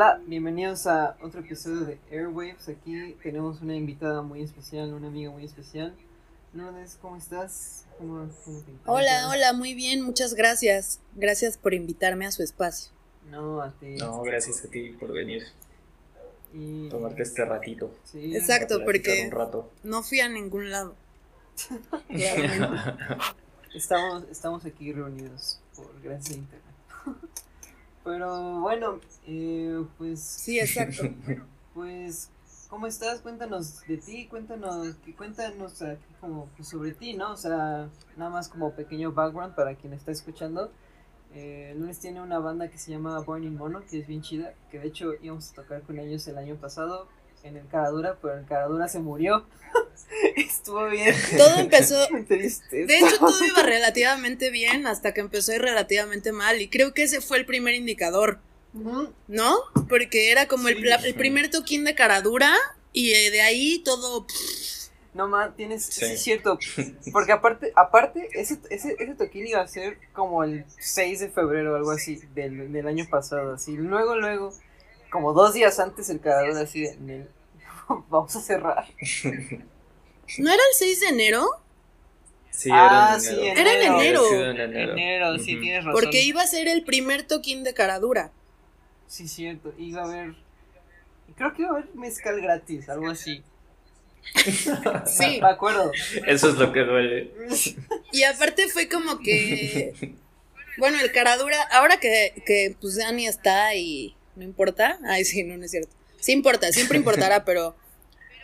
Hola, bienvenidos a otro episodio de Airwaves. Aquí tenemos una invitada muy especial, una amiga muy especial. Lourdes, ¿cómo estás? ¿Cómo, cómo te Hola, hola, muy bien, muchas gracias. Gracias por invitarme a su espacio. No, a ti. No, gracias a ti por venir, Y, tomarte este ratito. sí, Exacto. porque- Un rato. No fui a ningún lado. Estamos, estamos aquí reunidos por gracias a internet. Pero bueno, eh, pues, Sí, exacto. pues, ¿cómo estás? Cuéntanos de ti, cuéntanos, cuéntanos aquí como pues, sobre ti, ¿no? O sea, nada más como pequeño background para quien está escuchando. Eh, Lunes tiene una banda que se llama Burning Mono, que es bien chida, que de hecho íbamos a tocar con ellos el año pasado en el Caradura, pero el Caradura se murió. Estuvo bien. Todo empezó. triste. De hecho, todo iba relativamente bien hasta que empezó a ir relativamente mal. Y creo que ese fue el primer indicador. ¿no? Porque era como el, Sí. la- el primer toquín de caradura. Y eh, de ahí todo. No más, tienes, sí. Sí. es cierto, porque aparte, aparte, ese, ese, ese toquín iba a ser como el 6 de febrero o algo así, del, del año pasado, así, luego, luego, como dos días antes el carador así de, "Nel, vamos a cerrar. ¿No era el 6 de enero? Sí, Ah, era en sí, enero. Era en enero. enero. Sí, era en enero. Enero, sí, tienes razón. Porque iba a ser el primer toquín de caradura. Sí, cierto, iba a haber, creo que iba a haber mezcal gratis, algo así. Sí. Me acuerdo. Eso es lo que duele. Y aparte fue como que. Bueno, el caradura, ahora que, que pues Dani está y no importa. Ay, sí, no, no es cierto. Sí importa, siempre importará, pero.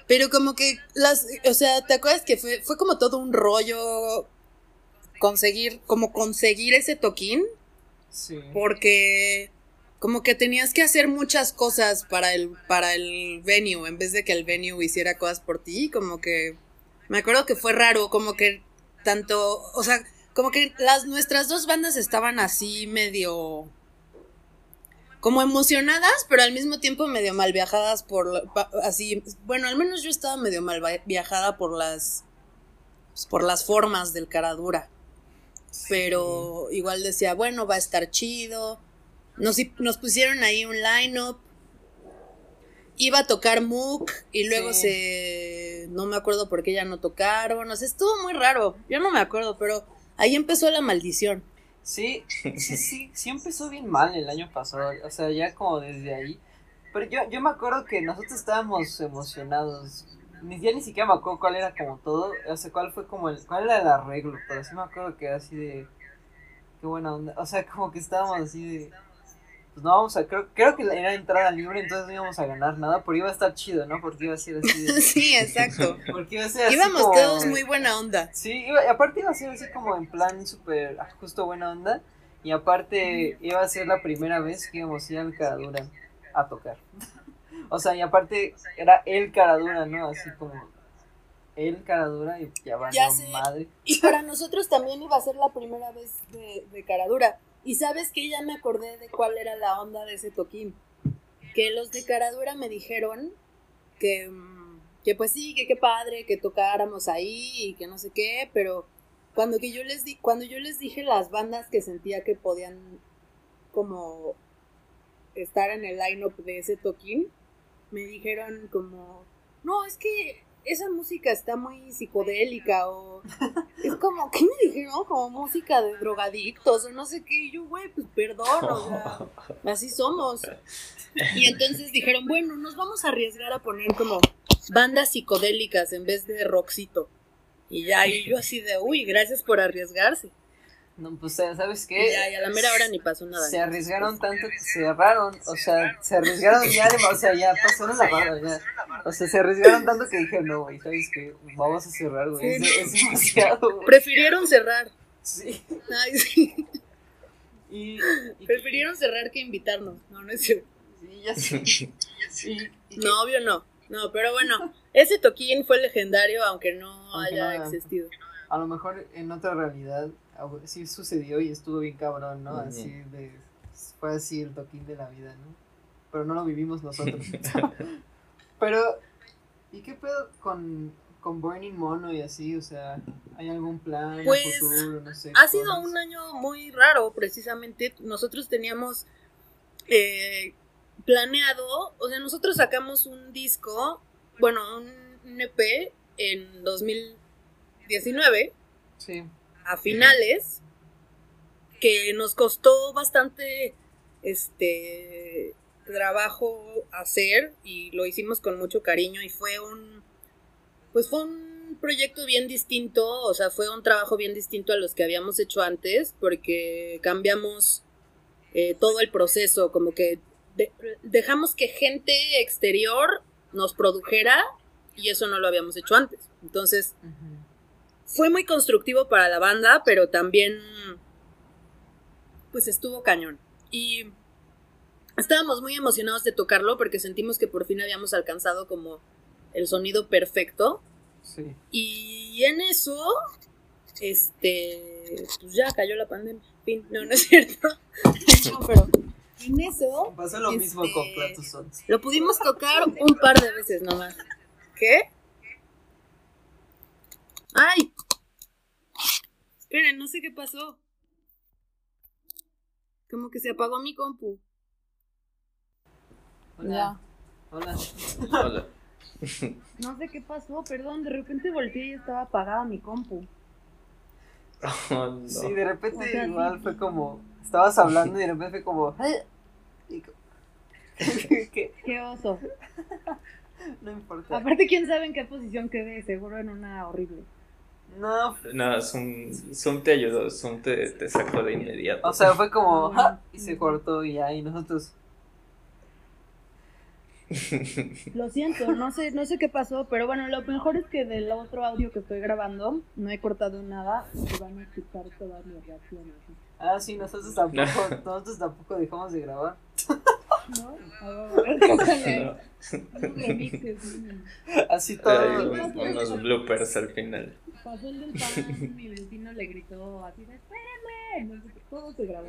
Pero como que las. O sea, ¿te acuerdas que fue, fue como todo un rollo conseguir, como conseguir ese toquín? Sí. Porque como que tenías que hacer muchas cosas para el, para el venue, en vez de que el venue hiciera cosas por ti, como que me acuerdo que fue raro, como que tanto, o sea, como que las nuestras dos bandas estaban así medio como emocionadas, pero al mismo tiempo medio mal viajadas por así, bueno, al menos yo estaba medio mal viajada por las pues, por las formas del caradura pero igual decía, bueno, va a estar chido. Nos, nos pusieron ahí un line-up. Iba a tocar Mook y luego Sí. se... No me acuerdo por qué ya no tocaron. O sea, estuvo muy raro. Yo no me acuerdo, pero ahí empezó la maldición. Sí, sí, sí, sí empezó bien mal el año pasado, o sea, ya como desde ahí. Pero yo, yo me acuerdo que nosotros estábamos emocionados. Ni, ya ni siquiera me acuerdo cuál era como todo, o sea, cuál fue como el, cuál era el arreglo, pero sí me acuerdo que era así de, qué buena onda, o sea, como que estábamos así de, pues no vamos a, creo, creo que era entrada libre, entonces no íbamos a ganar nada, pero iba a estar chido, ¿no? Porque iba a ser así de, sí, exacto. porque iba a ser así Íbamos como- todos muy buena onda. Sí, iba, y aparte iba a ser así como en plan súper ah, justo buena onda. Y aparte iba a ser la primera vez que íbamos a ir al Caradura a tocar. o sea, y aparte era el Caradura, ¿no? Así como el Caradura y ya va, Ya no sé. madre. Y para nosotros también iba a ser la primera vez de, de Caradura. Y sabes que ya me acordé de cuál era la onda de ese toquín. Que los de Caradura me dijeron que, que pues sí, que qué padre que tocáramos ahí y que no sé qué, pero cuando que yo les di, cuando yo les dije las bandas que sentía que podían como estar en el line-up de ese toquín, me dijeron como, no, es que esa música está muy psicodélica o es como, ¿qué me dijeron? Como música de drogadictos o no sé qué. Y yo, güey, pues perdón, o sea, así somos. Y entonces dijeron, bueno, nos vamos a arriesgar a poner como bandas psicodélicas en vez de rockcito. Y ya, y yo así de, uy, gracias por arriesgarse. No, pues ¿sabes qué? ya, y a la mera hora ni pasó nada. Se arriesgaron tanto que cerraron, o sea, se arriesgaron ya, de- o sea, ya pasaron la barra, ya. O sea, se arriesgaron tanto que dijeron, no, güey, ¿sabes qué? Vamos a cerrar, güey, es, demasiado, güey. Prefirieron cerrar. Sí, Ay, sí. y, y- Prefirieron cerrar que invitarnos. No, no es cierto. Sí, ya sé. Y, y No, obvio no. No, pero bueno, ese toquín fue legendario aunque no Aunque haya no- existido. a lo mejor en otra realidad sí sucedió y estuvo bien cabrón, ¿no? Así de fue así el toquín de la vida, ¿no? Pero no lo vivimos nosotros. Pero ¿y qué pedo con con Burning Mono y así, o sea, ¿hay algún plan Pues, futuro, no sé? Ha sido cosas? un año muy raro, precisamente. Nosotros teníamos eh, planeado, o sea, nosotros sacamos un disco, bueno, un EP en 2019, Sí. A finales, que nos costó bastante este trabajo hacer y lo hicimos con mucho cariño y fue un pues fue un proyecto bien distinto, o sea, fue un trabajo bien distinto a los que habíamos hecho antes porque cambiamos eh, todo el proceso, como que de- dejamos que gente exterior nos produjera y eso no lo habíamos hecho antes. Entonces. Fue muy constructivo para la banda, pero también pues estuvo cañón. Y estábamos muy emocionados de tocarlo porque sentimos que por fin habíamos alcanzado como el sonido perfecto. Sí. Y en eso, este, pues ya cayó la pandemia. Fin, no, no es cierto. No, pero en eso Pasó lo mismo Este- con Platos Sons. lo pudimos tocar un par de veces nomás. ¿Qué? ¡Ay! Esperen, no sé qué pasó. Como que se apagó mi compu. Hola. Hola. Hola. No sé qué pasó, perdón, de repente volteé y estaba apagada mi compu. Oh, no. Sí, de repente O sea, igual sí. fue como. Estabas hablando y de repente fue como. ¿Qué? Qué oso. No importa. Aparte, quién sabe en qué posición quedé, seguro en una horrible. No, No, Zoom, Zoom te ayudó, Zoom te, te sacó de inmediato. o sea, fue como. Ah, "Ja", Y se cortó y y nosotros. Lo siento, no sé, no sé qué pasó, pero bueno, lo mejor es que del otro audio que estoy grabando no he cortado nada y van a escuchar todas mis reacciones. Ah, sí, nosotros tampoco, nosotros tampoco dejamos de grabar. ¿No? Así todo. un- unos bloopers al final. Pasó el del pan, mi vecino le gritó así de espérame, todo se grabó.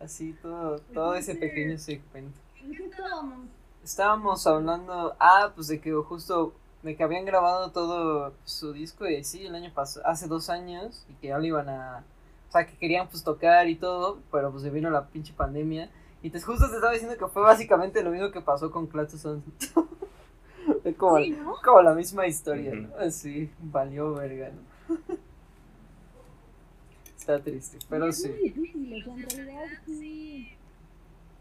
Así todo, todo ese pequeño segmento. ¿En qué estábamos? Estábamos hablando, ah, pues de que justo, de que habían grabado todo su disco y sí, el año pasado, hace dos años, y que ya lo iban a, o sea, que querían pues tocar y todo, pero pues se vino la pinche pandemia, y te justo te estaba diciendo que fue básicamente lo mismo que pasó con Clatus Sons. Fue como, Sí, ¿no? como la misma historia. ¿no? Así, valió verga, ¿no? Está triste, pero es sí. muy difícil, o sea, en realidad sí,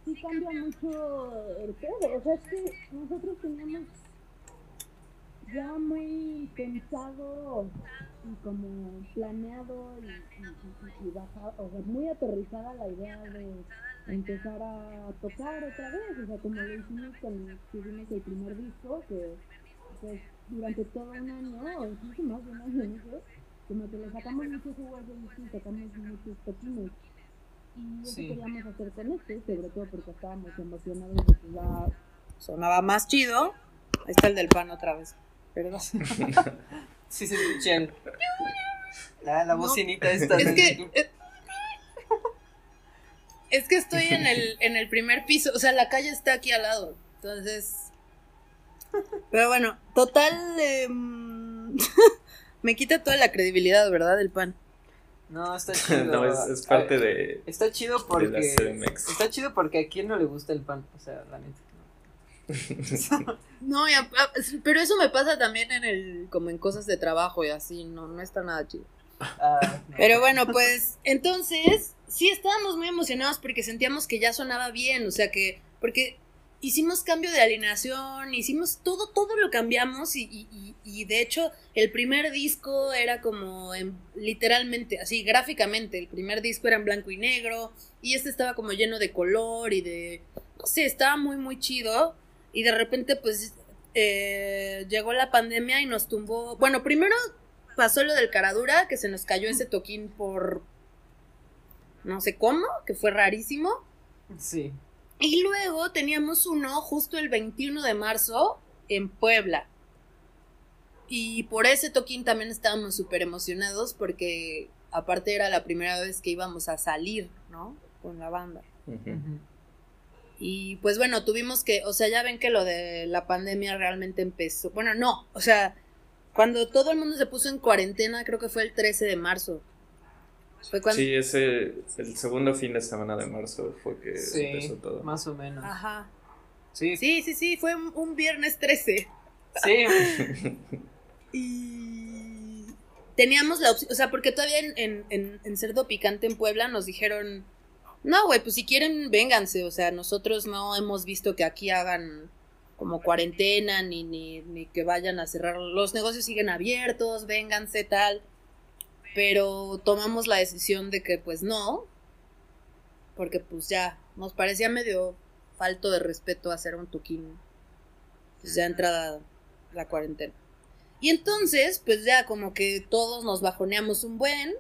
sí cambia mucho el pedo. O sea, es que nosotros teníamos ya muy pensado y como planeado y, y, y- y bajado, o sea, muy aterrizada la idea de empezar a tocar otra vez. O sea, como lo hicimos cuando tuvimos el primer disco, que pues durante todo un año, o incluso más de un año, no sé, como que le sacamos muchos jugo a ese disco y sacamos muchos toquines. Y eso Sí. queríamos hacer con este, sobre todo porque estábamos emocionados de que ya sonaba más chido. Ahí está el del pan otra vez. Perdón. Sí se escucha el- la, la No. bocinita esta. Es de- que. Es que estoy en el, en el primer piso. O sea, la calle está aquí al lado. Entonces. Pero bueno, total. em, me quita toda la credibilidad, ¿verdad? El pan. No, está chido. No, es, es parte de, Está chido porque. Está chido porque a quién no le gusta el pan. O sea, la neta. no. No, y a- a- pero eso me pasa también en el. como en cosas de trabajo y así. No, no está nada chido. Ah, no. Pero bueno, pues entonces sí estábamos muy emocionados porque sentíamos que ya sonaba bien, o sea que, porque hicimos cambio de alineación, hicimos todo, todo lo cambiamos y, y- y- de hecho el primer disco era como en- literalmente, así gráficamente, el primer disco era en blanco y negro y este estaba como lleno de color y de, sé, estaba muy, muy chido y de repente pues eh, llegó la pandemia y nos tumbó, bueno, primero pasó lo del caradura, que se nos cayó ese toquín por no sé cómo, que fue rarísimo. Sí. Y luego teníamos uno justo el 21 de marzo en Puebla. Y por ese toquín también estábamos súper emocionados porque aparte era la primera vez que íbamos a salir, ¿no? Con la banda. Y pues bueno, tuvimos que, o sea, ya ven que lo de la pandemia realmente empezó. Bueno, no, o sea, cuando todo el mundo se puso en cuarentena, creo que fue el 13 de marzo. Fue cuando... Sí, ese, el segundo fin de semana de marzo fue que Sí, empezó todo. más o menos. Ajá. Sí, Sí, sí, sí, fue un, un viernes 13. sí. Y teníamos la opción, o sea, porque todavía en, en, en, en Cerdo Picante en Puebla nos dijeron, no, güey, pues si quieren, vénganse, o sea, nosotros no hemos visto que aquí hagan como cuarentena, ni, ni, ni que vayan a cerrar, los negocios siguen abiertos, vénganse, tal, pero tomamos la decisión de que pues no, porque pues ya nos parecía medio falto de respeto hacer un toquín, pues ya entrada la cuarentena. Y entonces, pues ya como que todos nos bajoneamos un buen.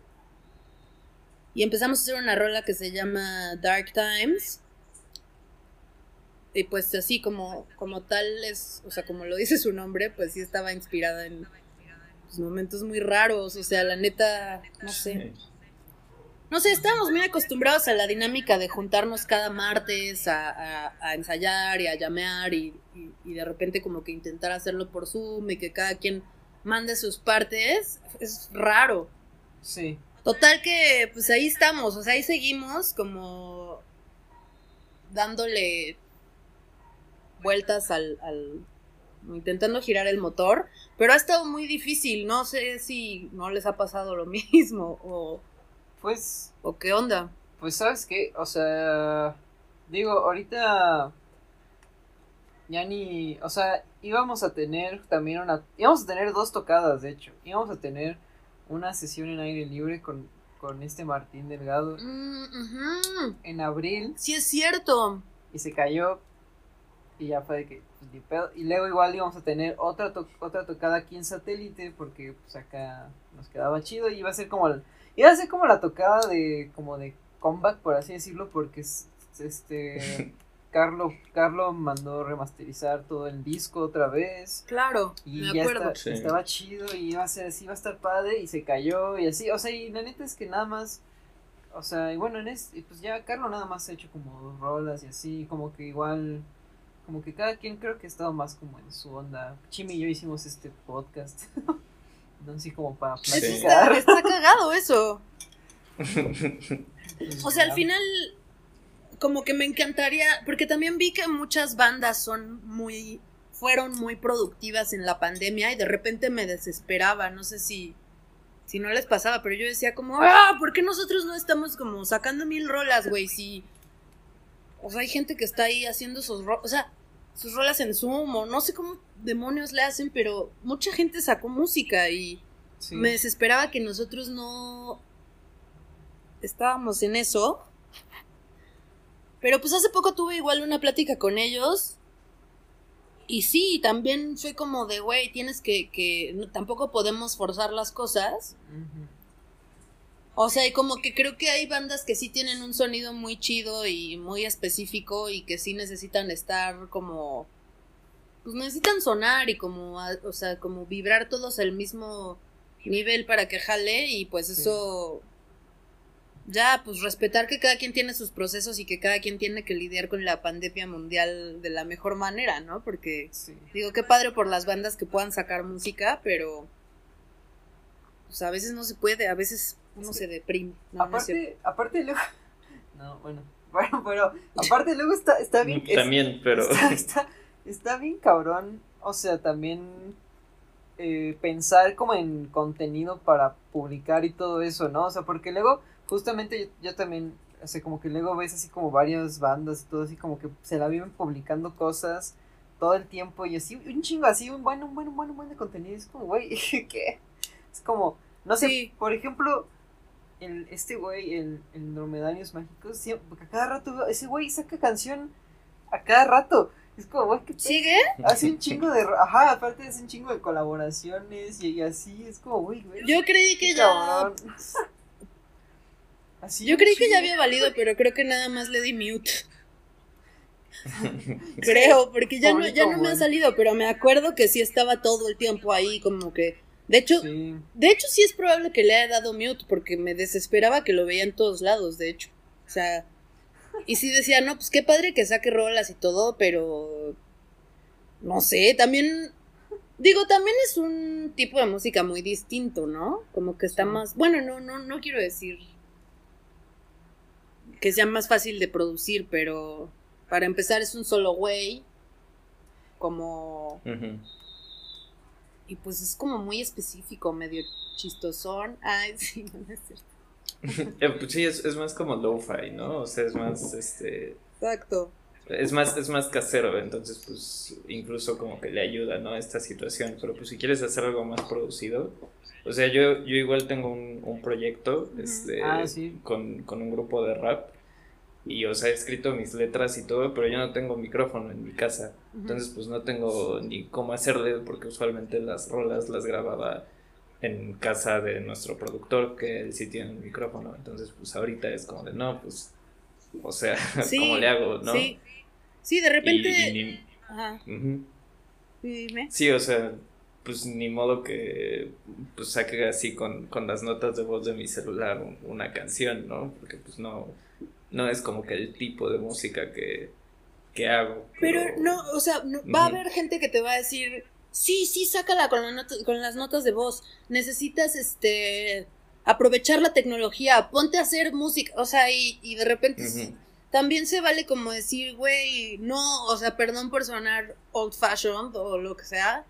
Y empezamos a hacer una rola que se llama Dark Times. Y pues así como, como tal es, o sea, como lo dice su nombre, pues sí estaba inspirada en pues, momentos muy raros. O sea, la neta, no sé. No sé, estábamos muy acostumbrados a la dinámica de juntarnos cada martes a, a- a ensayar y a llamear y, y- y de repente como que intentar hacerlo por Zoom y que cada quien mande sus partes. Es raro. Sí. Total que pues ahí estamos, o sea, ahí seguimos como dándole vueltas al, al intentando girar el motor, pero ha estado muy difícil, no sé si no les ha pasado lo mismo o, Pues, o qué onda. pues, ¿sabes qué? O sea, digo, ahorita ya ni, o sea, íbamos a tener también una, íbamos a tener dos tocadas, de hecho, íbamos a tener una sesión en aire libre con, con este Martín Delgado Mm, en abril Sí es cierto. y se cayó y ya fue de que pues, ni pedo. y luego igual íbamos a tener otra to- otra tocada aquí en satélite porque pues acá nos quedaba chido y iba a ser como el- iba a ser como la tocada de como de comeback por así decirlo porque es- este Carlo Carlo mandó remasterizar todo el disco otra vez Claro, y me ya acuerdo. está- Sí. estaba chido y iba a ser así iba a estar padre y se cayó y así o sea y la neta es que nada más o sea y bueno en es y pues ya Carlo nada más ha hecho como dos rolas y así como que igual como que cada quien creo que ha estado más como en su onda. Chimi y yo hicimos este podcast entonces como para está, platicar. Está cagado eso. O sea, al final, como que me encantaría, porque también vi que muchas bandas son muy, fueron muy productivas en la pandemia y de repente me desesperaba, no sé si, si no les pasaba, pero yo decía como, ah, ¿por qué nosotros no estamos como sacando mil rolas, güey? Si, o sea, hay gente que está ahí haciendo sus rolas, o sea, sus rolas en Zoom o no sé cómo demonios le hacen, pero mucha gente sacó música y... Sí. Me desesperaba que nosotros no estábamos en eso. Pero pues hace poco tuve igual una plática con ellos. Y sí, también fue como de, güey, tienes que, que tampoco podemos forzar las cosas. O sea, y como que creo que hay bandas que sí tienen un sonido muy chido y muy específico y que sí necesitan estar como... Pues necesitan sonar y como, o sea, como vibrar todos al mismo nivel para que jale y pues Sí. eso... Ya, pues respetar que cada quien tiene sus procesos y que cada quien tiene que lidiar con la pandemia mundial de la mejor manera, ¿no? Porque Sí. Digo, qué padre por las bandas que puedan sacar música, pero pues a veces no se puede, a veces uno se deprime. No, no aparte aparte luego no bueno bueno pero aparte luego está está bien es- También, pero Está, está, está bien cabrón, o sea, también eh, pensar como en contenido para publicar y todo eso, ¿no? O sea, porque luego, justamente yo, yo también, o sea, como que luego ves así como varias bandas y todo así como que se la viven publicando cosas todo el tiempo y así, un chingo así, un buen, un buen, un buen, un buen de contenido, es como, güey, ¿qué? Es como, no sé, Sí. por ejemplo, el, este güey, el, el Dromedarios Mágicos, siempre, a cada rato, ese güey saca canción a cada rato. Es como, güey, ¿qué pedo? ¿Sigue? Hace un chingo de. Ajá, aparte hace un chingo de colaboraciones y, y así. Es como, güey, güey. Yo creí que ya. Así Yo creí que ya había valido, pero creo que nada más le di mute. Creo, porque ya no, ya no me ha salido, pero me acuerdo que sí estaba todo el tiempo ahí, como que. De hecho, Sí, de hecho sí es probable que le haya dado mute, porque me desesperaba que lo veía en todos lados, de hecho. O sea, y sí decía, no, pues qué padre que saque rolas y todo, pero. No sé, también. Digo, también es un tipo de música muy distinto, ¿no? Como que está Sí. más. Bueno, no, no, no quiero decir que sea más fácil de producir, pero para empezar es un solo güey, como... Y pues es como muy específico, medio chistosón. Ay, sí, no es cierto. Eh, pues sí, es, es más como lo-fi, ¿no? O sea, es más, este, Exacto. es más, es más casero, entonces pues incluso como que le ayuda, ¿no? Esta situación, pero pues si quieres hacer algo más producido, o sea, yo, yo igual tengo un, un proyecto, este, Ah, sí. con, con un grupo de rap, y o sea, he escrito mis letras y todo, pero yo no tengo micrófono en mi casa, entonces pues no tengo ni cómo hacerle, porque usualmente las rolas las grababa en casa de nuestro productor, que él sí tiene un micrófono, entonces pues ahorita es como de, no, pues, o sea, Sí, ¿cómo le hago, no? Sí. Sí, de repente. y ni- Ajá. Sí, dime. Sí, o sea, pues ni modo que pues saque así con, con las notas de voz de mi celular un- una canción, ¿no? Porque pues no, no es como que el tipo de música que, que hago. Pero no, o sea, no- va a haber gente que te va a decir, sí, sí, sácala con, la nota- con las notas de voz. Necesitas, este, aprovechar la tecnología, ponte a hacer música, o sea, y, y de repente también se vale como decir, güey, no, o sea, perdón por sonar old fashioned o lo que sea,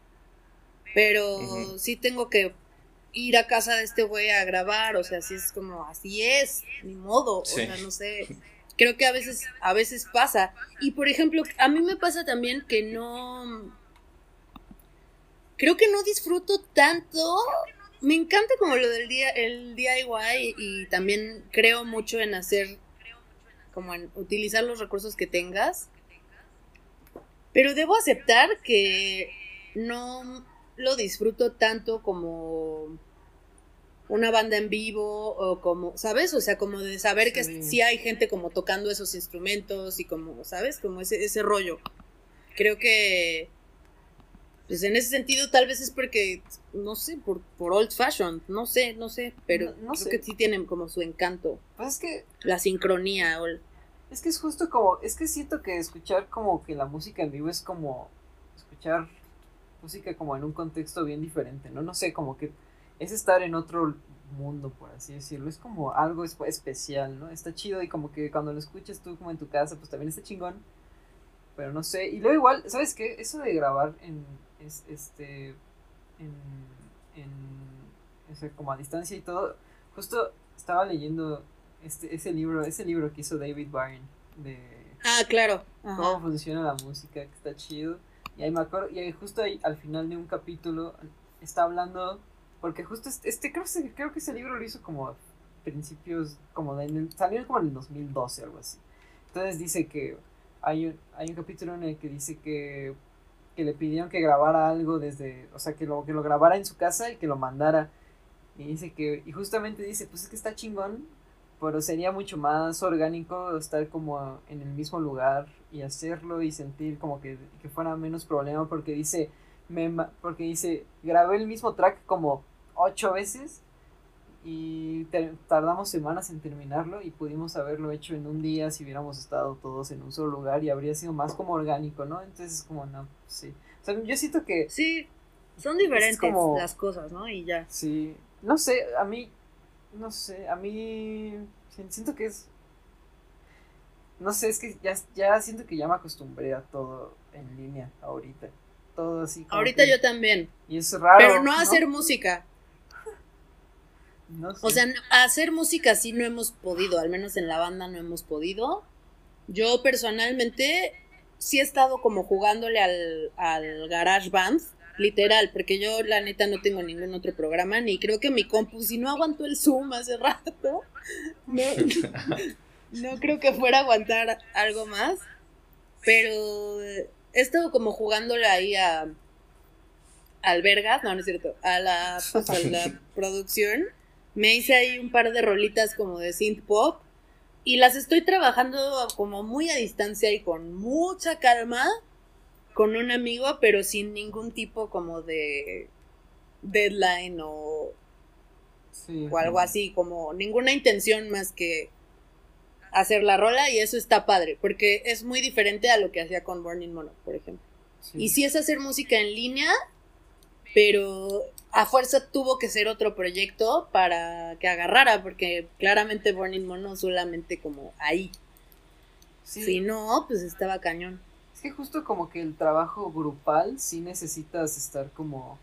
pero sí tengo que ir a casa de este güey a grabar, o sea, así es como, así es, ni modo, Sí. o sea, no sé. Creo que a veces, a veces pasa. Y por ejemplo, a mí me pasa también que no. Creo que no disfruto tanto. Me encanta como lo del día, el DIY y también creo mucho en hacer, como en utilizar los recursos que tengas. Pero debo aceptar que no lo disfruto tanto como una banda en vivo o como, ¿sabes? O sea, como de saber que Sí. sí hay gente como tocando esos instrumentos y como, ¿sabes? Como ese, ese rollo. Creo que, pues en ese sentido tal vez es porque, no sé, por, por old fashion, no sé, no sé, pero No- no creo sé. que sí tienen como su encanto, Pues es que la sincronía o el- Es que es justo como, es que siento que escuchar como que la música en vivo es como escuchar música como en un contexto bien diferente, ¿no? No sé, como que es estar en otro mundo, por así decirlo. Es como algo espe- especial, ¿no? Está chido y como que cuando lo escuchas tú como en tu casa, pues también está chingón. Pero no sé, y luego igual, ¿sabes qué? Eso de grabar en, es, este, en, en, o sea, como a distancia y todo, justo estaba leyendo este, ese libro, ese libro que hizo David Byrne de Ah, claro. Ajá. cómo funciona la música, que está chido. Y ahí me acuerdo, y ahí justo ahí al final de un capítulo está hablando, porque justo este, este creo, creo que ese libro lo hizo como a principios, como de, en el- salió como en el 2012, algo así. Entonces dice que hay un, hay un capítulo en el que dice que, que le pidieron que grabara algo desde, o sea, que lo, que lo grabara en su casa y que lo mandara. Y dice que, y justamente dice, pues es que está chingón, pero sería mucho más orgánico estar como en el mismo lugar y hacerlo y sentir como que, que fuera menos problema porque dice, me, porque dice, grabé el mismo track como ocho veces y tardamos semanas en terminarlo y pudimos haberlo hecho en un día si hubiéramos estado todos en un solo lugar y habría sido más como orgánico, ¿no? Entonces es como, no, sí. O sea, yo siento que Sí, son diferentes como- las cosas, ¿no? Y ya. Sí, no sé, a mí, no sé, a mí si- siento que es, no sé, es que ya, ya siento que ya me acostumbré a todo en línea ahorita, todo así. como Ahorita que- yo también. Y es raro. pero no hacer música. No sé. O sea, hacer música sí no hemos podido, al menos en la banda no hemos podido. Yo personalmente sí he estado como jugándole al, al Garage Band, literal, porque yo la neta no tengo ningún otro programa, ni creo que mi compu, si no aguantó el Zoom hace rato, no, no creo que fuera a aguantar algo más. Pero he estado como jugándole ahí a al Vergas, no, no es cierto, a la, pues, a la producción. Me hice ahí un par de rolitas como de synth pop y las estoy trabajando como muy a distancia y con mucha calma con un amigo, pero sin ningún tipo como de deadline o, Sí. o algo así, como ninguna intención más que hacer la rola y eso está padre, porque es muy diferente a lo que hacía con Burning Mono, por ejemplo. Sí. Y si es hacer música en línea, pero a fuerza tuvo que ser otro proyecto para que agarrara, porque claramente Burning Man no solamente como ahí. Sí. Si no, pues estaba cañón. Es que justo como que el trabajo grupal sí necesitas estar como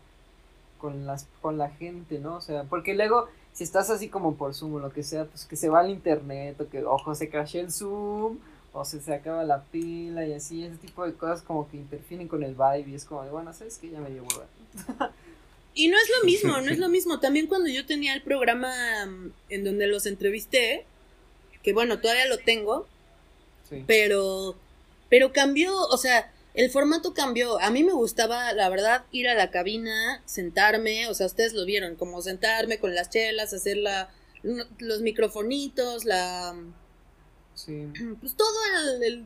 con las con la gente, ¿no? O sea, porque luego si estás así como por Zoom o lo que sea, pues que se va al internet o que ojo se crashea el Zoom o se, se acaba la pila y así, ese tipo de cosas como que interfieren con el vibe y es como de, bueno, ¿sabes que Ya me dio hueva. Y no es lo mismo, no es lo mismo. También cuando yo tenía el programa mm, en donde los entrevisté, que bueno, todavía lo tengo, Sí. pero pero cambió, o sea, el formato cambió. A mí me gustaba, la verdad, ir a la cabina, sentarme, o sea, ustedes lo vieron, como sentarme con las chelas, hacer la, los microfonitos, la Sí. pues todo el, el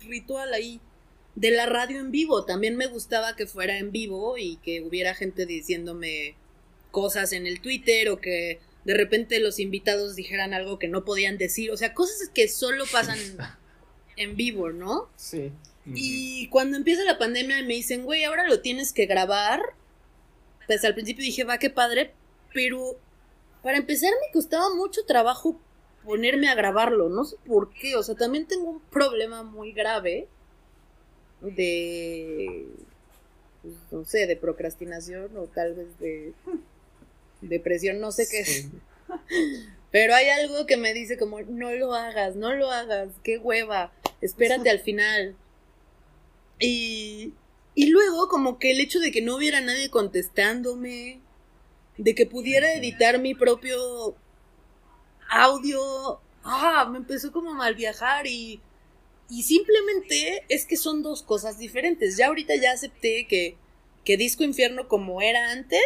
ritual ahí de la radio en vivo. También me gustaba que fuera en vivo y que hubiera gente diciéndome cosas en el Twitter o que de repente los invitados dijeran algo que no podían decir. O sea, cosas que solo pasan en vivo, ¿no? Sí. Y cuando empieza la pandemia y me dicen, güey, ahora lo tienes que grabar. Pues al principio dije, va, qué padre. Pero para empezar me costaba mucho trabajo ponerme a grabarlo. No sé por qué. O sea, también tengo un problema muy grave de. pues, no sé, de procrastinación o tal vez de depresión, no sé qué es. Pero hay algo que me dice como, no lo hagas, no lo hagas, qué hueva, espérate al final. Y, y luego como que el hecho de que no hubiera nadie contestándome, de que pudiera editar mi propio audio, ah, me empezó como a mal viajar y, y simplemente es que son dos cosas diferentes. Ya ahorita ya acepté que, que Disco Infierno como era antes,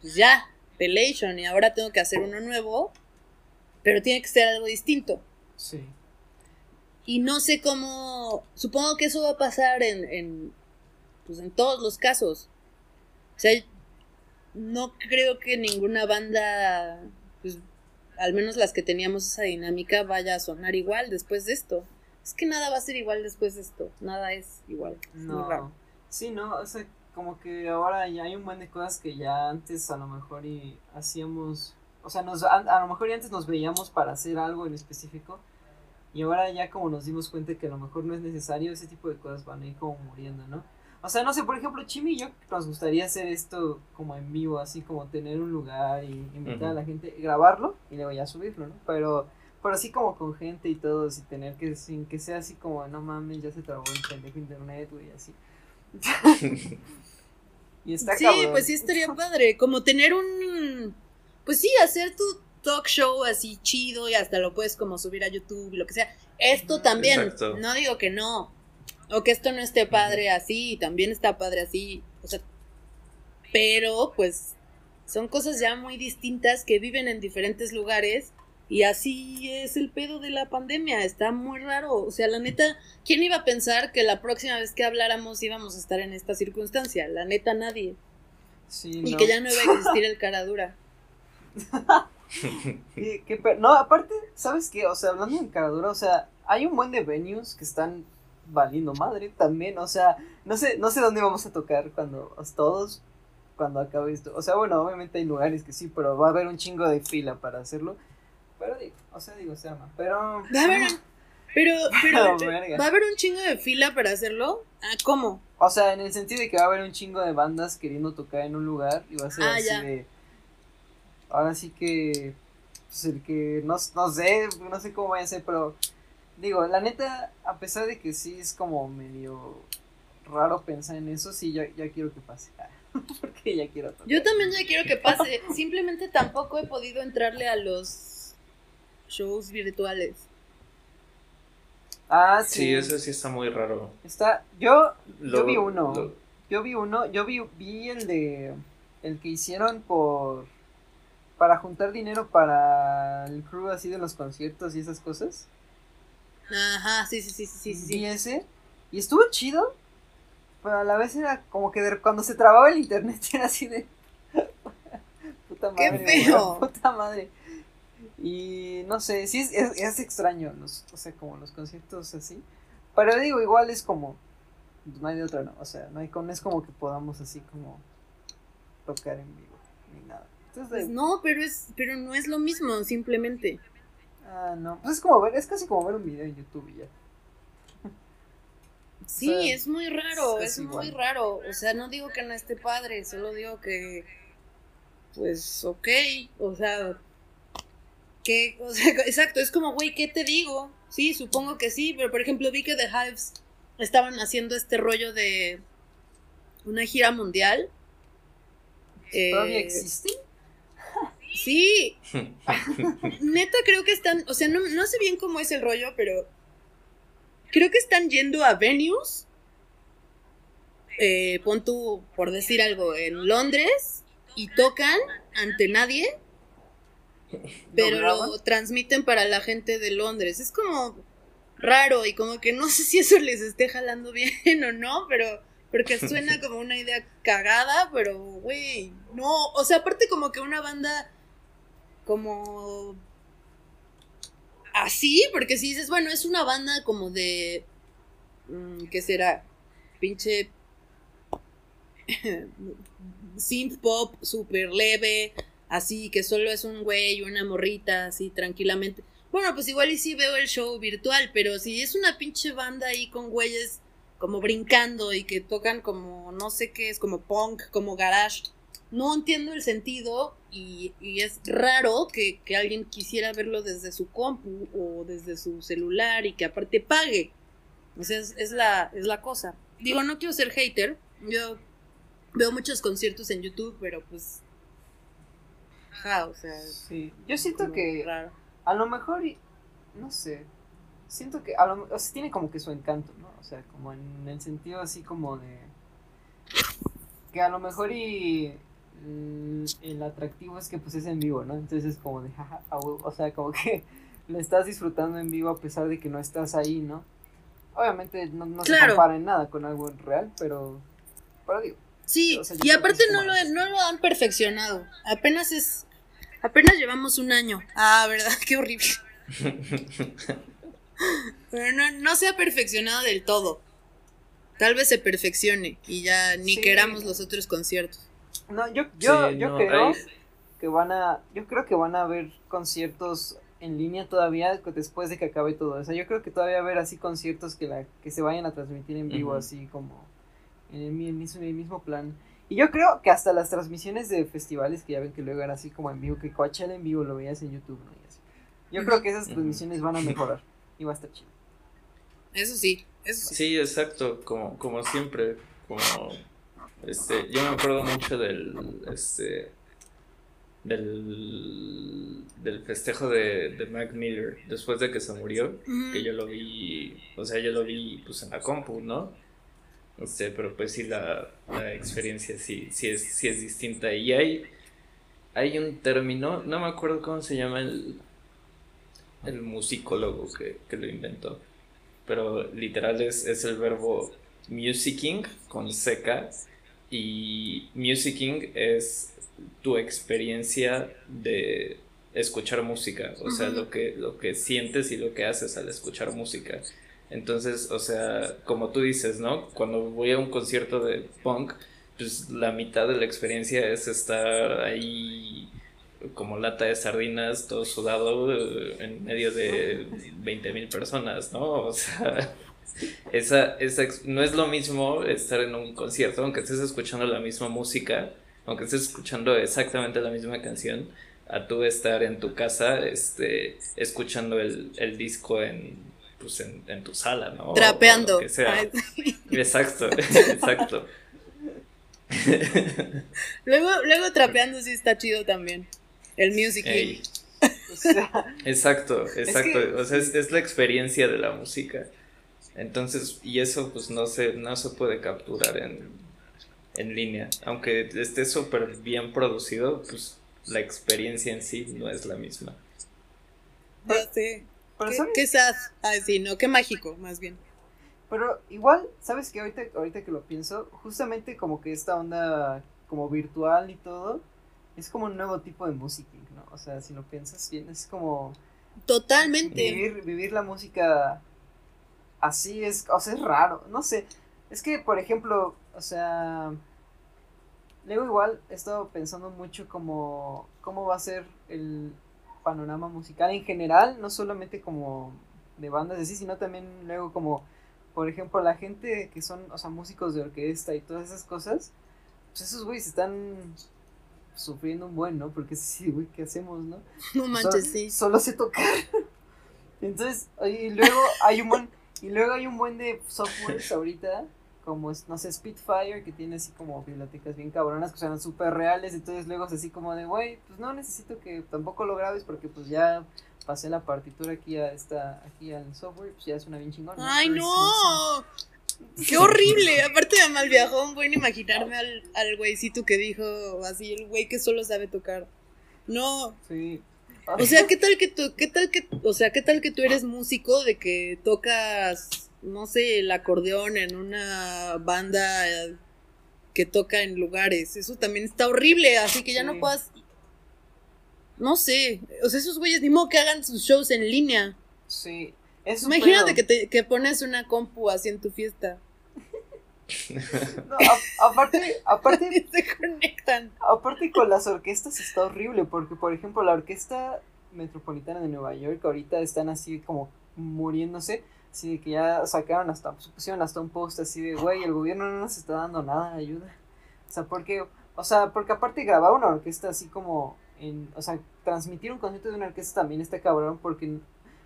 pues ya, Pelation, y ahora tengo que hacer uno nuevo, pero tiene que ser algo distinto. Sí. Y no sé cómo, supongo que eso va a pasar en, en, pues en todos los casos. O sea, no creo que ninguna banda, pues al menos las que teníamos esa dinámica, vaya a sonar igual después de esto. Es que nada va a ser igual después de esto, nada es igual. Es muy raro. No. Sí, no, o sea, como que ahora ya hay un buen de cosas que ya antes a lo mejor y hacíamos, o sea, nos, a, a lo mejor y antes nos veíamos para hacer algo en específico y ahora ya como nos dimos cuenta que a lo mejor no es necesario, ese tipo de cosas van a ir como muriendo, ¿no? O sea, no sé, por ejemplo, Chimi y yo nos gustaría hacer esto como en vivo, así como tener un lugar y invitar a la gente, grabarlo y luego ya subirlo, ¿no? Pero, pero así como con gente y todo, y tener que, sin que sea así como, no mames, ya se trabó el pendejo internet, güey, así. y está Sí, cabrón. pues sí estaría padre, como tener un, pues sí, hacer tu talk show así chido y hasta lo puedes como subir a YouTube y lo que sea. Esto también, Exacto. no digo que no, o que esto no esté padre así, también está padre así, o sea, pero pues son cosas ya muy distintas que viven en diferentes lugares y así es el pedo de la pandemia, está muy raro, o sea, la neta, ¿quién iba a pensar que la próxima vez que habláramos íbamos a estar en esta circunstancia? La neta nadie. Sí, Y no. que ya no iba a existir el cara dura. Y no, aparte, ¿sabes qué? O sea, hablando de encaradura, o sea, hay un buen de venues que están valiendo madre también, o sea, no sé, no sé dónde vamos a tocar cuando todos cuando acabe esto. O sea, bueno, obviamente hay lugares que sí, pero va a haber un chingo de fila para hacerlo. Pero digo, o sea, digo, se ama. Pero Va a haber, pero, pero, verga. ¿va a haber un chingo de fila para hacerlo? Ah, ¿cómo? O sea, en el sentido de que va a haber un chingo de bandas queriendo tocar en un lugar y va a ser Ah, así ya. de. Ahora sí que. Pues el que. No, no sé, no sé cómo vaya a ser, pero. Digo, la neta, a pesar de que sí es como medio raro pensar en eso, sí, ya, ya quiero que pase. Porque ya quiero tocar. Yo también ya quiero que pase. Simplemente tampoco he podido entrarle a los shows virtuales. Ah, sí. Sí, eso sí está muy raro. Está. Yo. Lo- yo vi uno. lo- Yo vi uno. Yo vi, vi el de. El que hicieron por. Para juntar dinero para el crew así de los conciertos y esas cosas. Ajá, sí, sí, sí, sí, sí. sí. Vi ese. Y estuvo chido. Pero a la vez era como que de- cuando se trababa el internet era así de. puta ¡Qué madre. feo! güey, Puta madre. Y no sé, sí es, es, es extraño. Los, o sea, como los conciertos así. Pero digo, igual es como. no hay de otra, no, o sea, no, hay, con- no es como que podamos así como tocar en vivo, ni nada. Entonces, Pues no, pero es, pero no es lo mismo, simplemente. Ah, no, pues es como ver, es casi como ver un video en YouTube y ya. Sí, sea, es muy raro, es muy raro. O sea, no digo que no esté padre, solo digo que, pues, ok, o sea, que, o sea, exacto, es como, güey, ¿qué te digo? Sí, supongo que sí, pero por ejemplo vi que The Hives estaban haciendo este rollo de una gira mundial. ¿Todavía Eh, existe? Sí, neta creo que están, o sea, no, no sé bien cómo es el rollo, pero creo que están yendo a venues, eh, pon tú, por decir algo, en Londres y tocan ante nadie, pero lo transmiten para la gente de Londres. Es como raro y como que no sé si eso les esté jalando bien o no, pero porque suena como una idea cagada, pero güey, no, o sea, aparte como que una banda como así, porque si dices, bueno, es una banda como de mm, ¿qué será? Pinche synth pop super leve, así que solo es un güey una morrita así tranquilamente. Bueno, pues igual y sí veo el show virtual, pero si es una pinche banda ahí con güeyes como brincando y que tocan como no sé qué es, como punk, como garage, no entiendo el sentido y, y es raro que, que alguien quisiera verlo desde su compu o desde su celular y que aparte pague. O sea, es, es la, es la cosa. Digo, no quiero ser hater, yo veo muchos conciertos en YouTube, pero pues... Ajá, o sea... Sí, yo siento que raro. a lo mejor, no sé, siento que a lo, o sea, tiene como que su encanto, ¿no? O sea, como en el sentido así como de que a lo mejor y el atractivo es que pues es en vivo, ¿no? Entonces es como de, jaja, a huevo, o sea, como que lo estás disfrutando en vivo a pesar de que no estás ahí, ¿no? Obviamente no, no se compara en nada con algo real, pero, pero digo, Sí, O sea, yo y aparte no lo, no lo han perfeccionado. Apenas es... Apenas llevamos un año. Ah, ¿verdad? Qué horrible. Pero no, no se ha perfeccionado del todo. Tal vez se perfeccione y ya ni Sí. queramos los otros conciertos. No, yo, yo, Sí, yo no, creo hay- que van a, yo creo que van a haber conciertos en línea todavía después de que acabe todo. O sea, yo creo que todavía va a haber así conciertos que la, que se vayan a transmitir en vivo así como en el, mi- el mismo, en el mismo plan. Y yo creo que hasta las transmisiones de festivales que ya ven que luego eran así como en vivo, que Coachella en vivo lo veías en YouTube, ¿no? Y así. Yo creo que esas transmisiones van a mejorar y va a estar chido. Eso sí, eso sí. Sí, exacto, como, como siempre, como este, yo me acuerdo mucho del este del, del festejo de, de Mac Miller después de que se murió, que yo lo vi, o sea, yo lo vi pues en la compu, ¿no? Este, pero pues sí la, la experiencia sí, sí es, sí es distinta. Y hay, hay un término, no me acuerdo cómo se llama el, el musicólogo que, que lo inventó pero literal es, es el verbo musicking con seca y musicking es tu experiencia de escuchar música, o sea, lo que, lo que sientes y lo que haces al escuchar música. Entonces, o sea, como tú dices, ¿no? Cuando voy a un concierto de punk, pues la mitad de la experiencia es estar ahí como lata de sardinas, todo sudado eh, en medio de 20 mil personas, ¿no? O sea, esa, esa, no es lo mismo estar en un concierto, aunque estés escuchando la misma música, aunque estés escuchando exactamente la misma canción, a tú estar en tu casa, este, escuchando el, el disco en, pues en, en tu sala, ¿no? O- o lo Trapeando. Exacto, exacto. luego, luego trapeando sí está chido también. El music. O sea, Exacto, exacto. que- O sea, es, es la experiencia de la música. Entonces, y eso pues no se, no se puede capturar en, en línea. Aunque esté súper bien producido, pues la experiencia en sí no es la misma. Ya sé. pero ¿Qué, qué sad. Ay, sí, no, qué mágico, más bien. Pero igual, ¿sabes qué? Ahorita, ahorita que lo pienso, justamente como que esta onda como virtual y todo, es como un nuevo tipo de música, ¿no? O sea, si lo piensas bien, es como Totalmente. vivir, vivir la música así, es, o sea, es raro, no sé. Es que, por ejemplo, o sea, luego igual he estado pensando mucho como cómo va a ser el panorama musical en general, no solamente como de bandas así, sino también luego como, por ejemplo, la gente que son, o sea, músicos de orquesta y todas esas cosas, pues esos güeyes están sufriendo un buen, ¿no? Porque sí, güey, ¿qué hacemos, no? No manches, sí. Solo sé tocar. Entonces, y luego hay un buen, y luego hay un buen de softwares ahorita, como, no sé, Spitfire, que tiene así como bibliotecas bien cabronas, que son súper reales, entonces luego es así como de, güey, pues no necesito que tampoco lo grabes porque pues ya pasé la partitura aquí a esta, aquí al software, pues ya es una bien chingona. ¡Ay, no! ¡Qué horrible! Aparte de mal viajón, bueno imaginarme al, al güeycito que dijo así, el güey que solo sabe tocar. No, Sí. O sea, ¿qué tal que tú, qué tal que, o sea, qué tal que tú eres músico de que tocas, no sé, el acordeón en una banda eh, que toca en lugares? Eso también está horrible, así que ya no puedas, no sé, o sea, esos güeyes ni modo que hagan sus shows en línea. Sí. Es Imagínate que, te, que pones una compu así en tu fiesta. No, a- aparte, aparte, Se conectan. aparte con las orquestas está horrible, porque por ejemplo la orquesta metropolitana de Nueva York ahorita están así como muriéndose, así de que ya sacaron hasta, pues, pusieron hasta un post así de, güey, el gobierno no nos está dando nada de ayuda. O sea, porque, o sea, porque aparte grabar una orquesta así como en, o sea, transmitir un concierto de una orquesta también está cabrón porque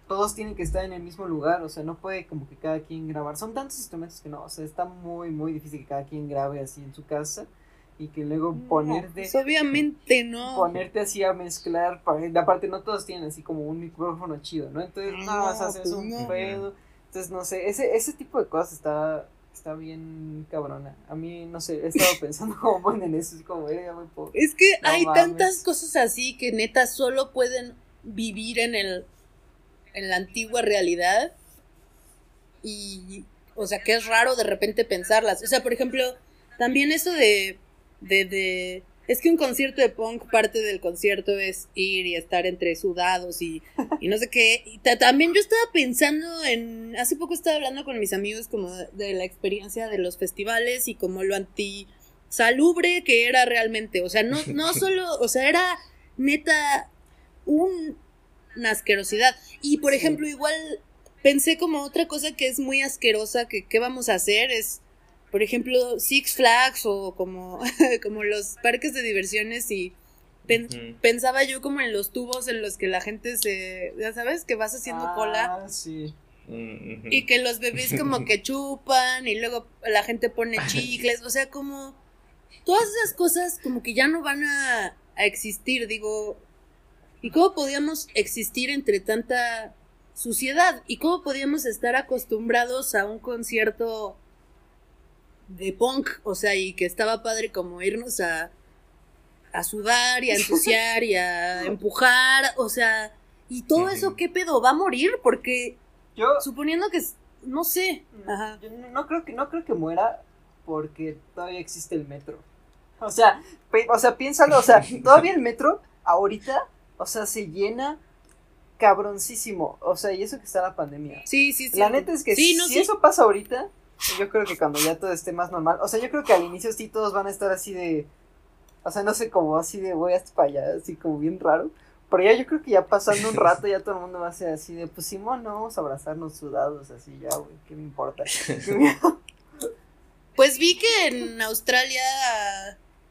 todos tienen que estar en el mismo lugar, o sea, no puede como que cada quien grabar. Son tantos instrumentos que no, o sea, está muy, muy difícil que cada quien grabe así en su casa y que luego poner de Pues obviamente no. ponerte así a mezclar, pa- aparte no todos tienen así como un micrófono chido, ¿no? Entonces No, nada más haces pues un no. pedo. Entonces no sé, ese, ese tipo de cosas está, está bien cabrona. A mí, no sé, he estado pensando como bueno en eso, es como, eh. Es que hay mames. tantas cosas así que neta solo pueden vivir en el en la antigua realidad y o sea que es raro de repente pensarlas. O sea, por ejemplo, también eso de de, de es que un concierto de punk parte del concierto es ir y estar entre sudados y, y no sé qué. Y también yo estaba pensando en hace poco estaba hablando con mis amigos como de, la experiencia de los festivales y como lo anti salubre que era realmente, o sea, no, no solo, o sea, era neta un- una asquerosidad. Y por Sí. ejemplo, igual pensé como otra cosa que es muy asquerosa, que qué vamos a hacer es, por ejemplo, Six Flags o como, como los parques de diversiones y pen- pensaba yo como en los tubos en los que la gente se, ya sabes, que vas haciendo cola. Ah, sí. Mm, ujú. Y que los bebés como que chupan y luego la gente pone chicles, o sea, como todas esas cosas como que ya no van a, a existir, digo, ¿y cómo podíamos existir entre tanta suciedad? ¿Y cómo podíamos estar acostumbrados a un concierto de punk? O sea, y que estaba padre como irnos a, a sudar y a ensuciar y a empujar, o sea, y todo eso. ¿qué pedo? ¿Va a morir? Porque Yo, suponiendo que no sé ajá yo no creo que no creo que muera porque todavía existe el metro. O sea, o sea, piénsalo, o sea, todavía el metro ahorita, o sea, se llena cabroncísimo. O sea, y eso que está la pandemia. sí sí sí La neta es que sí no si sí eso pasa ahorita, yo creo que cuando ya todo esté más normal, o sea, yo creo que al inicio sí todos van a estar así de, o sea, no sé, como así de voy hasta para allá, así como bien raro. Pero ya yo creo que ya pasando un rato ya todo el mundo va a ser así de, pues Simón, no vamos a abrazarnos sudados así ya, güey, ¿qué me importa? pues vi que en Australia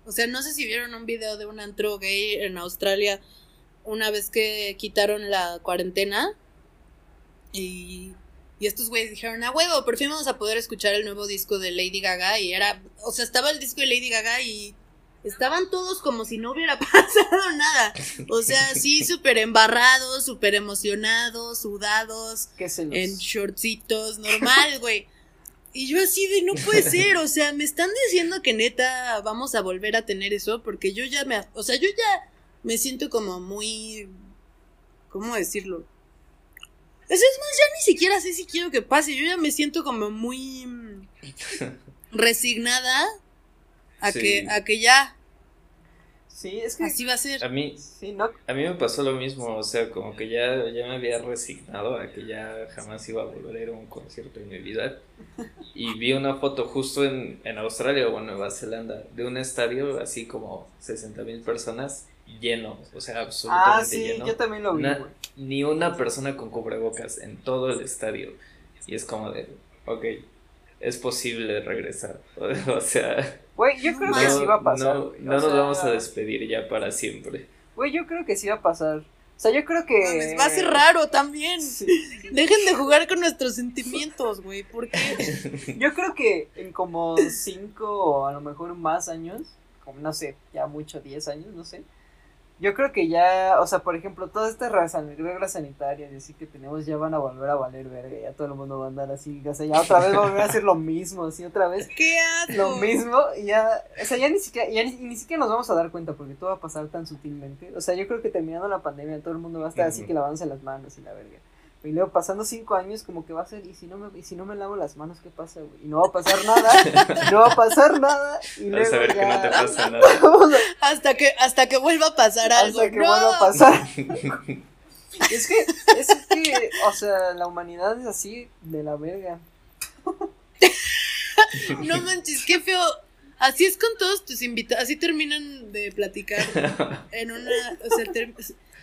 o sea no sé si vieron un video de un antro gay en Australia una vez que quitaron la cuarentena y y estos güeyes dijeron, a huevo, por fin vamos a poder escuchar el nuevo disco de Lady Gaga. Y era, o sea, estaba el disco de Lady Gaga y estaban todos como si no hubiera pasado nada. O sea, sí, súper embarrados, súper emocionados, sudados, ¿Qué se los... en shortcitos, normal, güey. Y yo así de, no puede ser, o sea, me están diciendo que neta vamos a volver a tener eso, porque yo ya me, o sea, yo ya me siento como muy, ¿cómo decirlo? Eso es más, ya ni siquiera sé si quiero que pase, yo ya me siento como muy mm, resignada a Sí. que, a que ya, Sí, es que. Así va a ser. A mí, Sí, no. a mí me pasó lo mismo, o sea, como que ya, ya me había resignado a que ya jamás iba a volver a ir a un concierto en mi vida. Y vi una foto justo en, en Australia o en Nueva Zelanda de un estadio así como 60 mil personas lleno, o sea, absolutamente Ah, sí, lleno. yo también lo vi, ni una persona con cubrebocas en todo el estadio. Y es como de, ok, es posible regresar. O sea, Güey, yo creo No, que sí va a pasar. no, nos sea, vamos a despedir ya para siempre. Güey, yo creo que sí va a pasar. O sea, yo creo que. Va a ser raro también. Sí. Dejen de jugar con nuestros sentimientos, güey. ¿Por qué? Yo creo que en como cinco o a lo mejor más años, como no sé, ya mucho, 10 años, no sé. Yo creo que ya, o sea, por ejemplo, todas estas reglas sanitarias y así que tenemos ya van a volver a valer verga, ya todo el mundo va a andar así, o sea, ya otra vez va a volver a hacer lo mismo, así otra vez lo mismo y ya, o sea, ya ni siquiera, ya ni, ni siquiera nos vamos a dar cuenta porque todo va a pasar tan sutilmente. O sea, yo creo que terminando la pandemia todo el mundo va a estar así que lavándose las manos y la verga. Y luego pasando cinco años como que va a ser, y si no me, y si no me lavo las manos, ¿qué pasa, güey? Y no va a pasar nada, no va a pasar nada, y Vas luego a ver que no te pasa nada. Hasta que, hasta que vuelva a pasar algo. hasta que ¡No! vuelva a pasar. es que, es que, o sea, la humanidad es así de la verga. No manches, qué feo. Así es con todos tus invitados. Así terminan de platicar en una. O sea,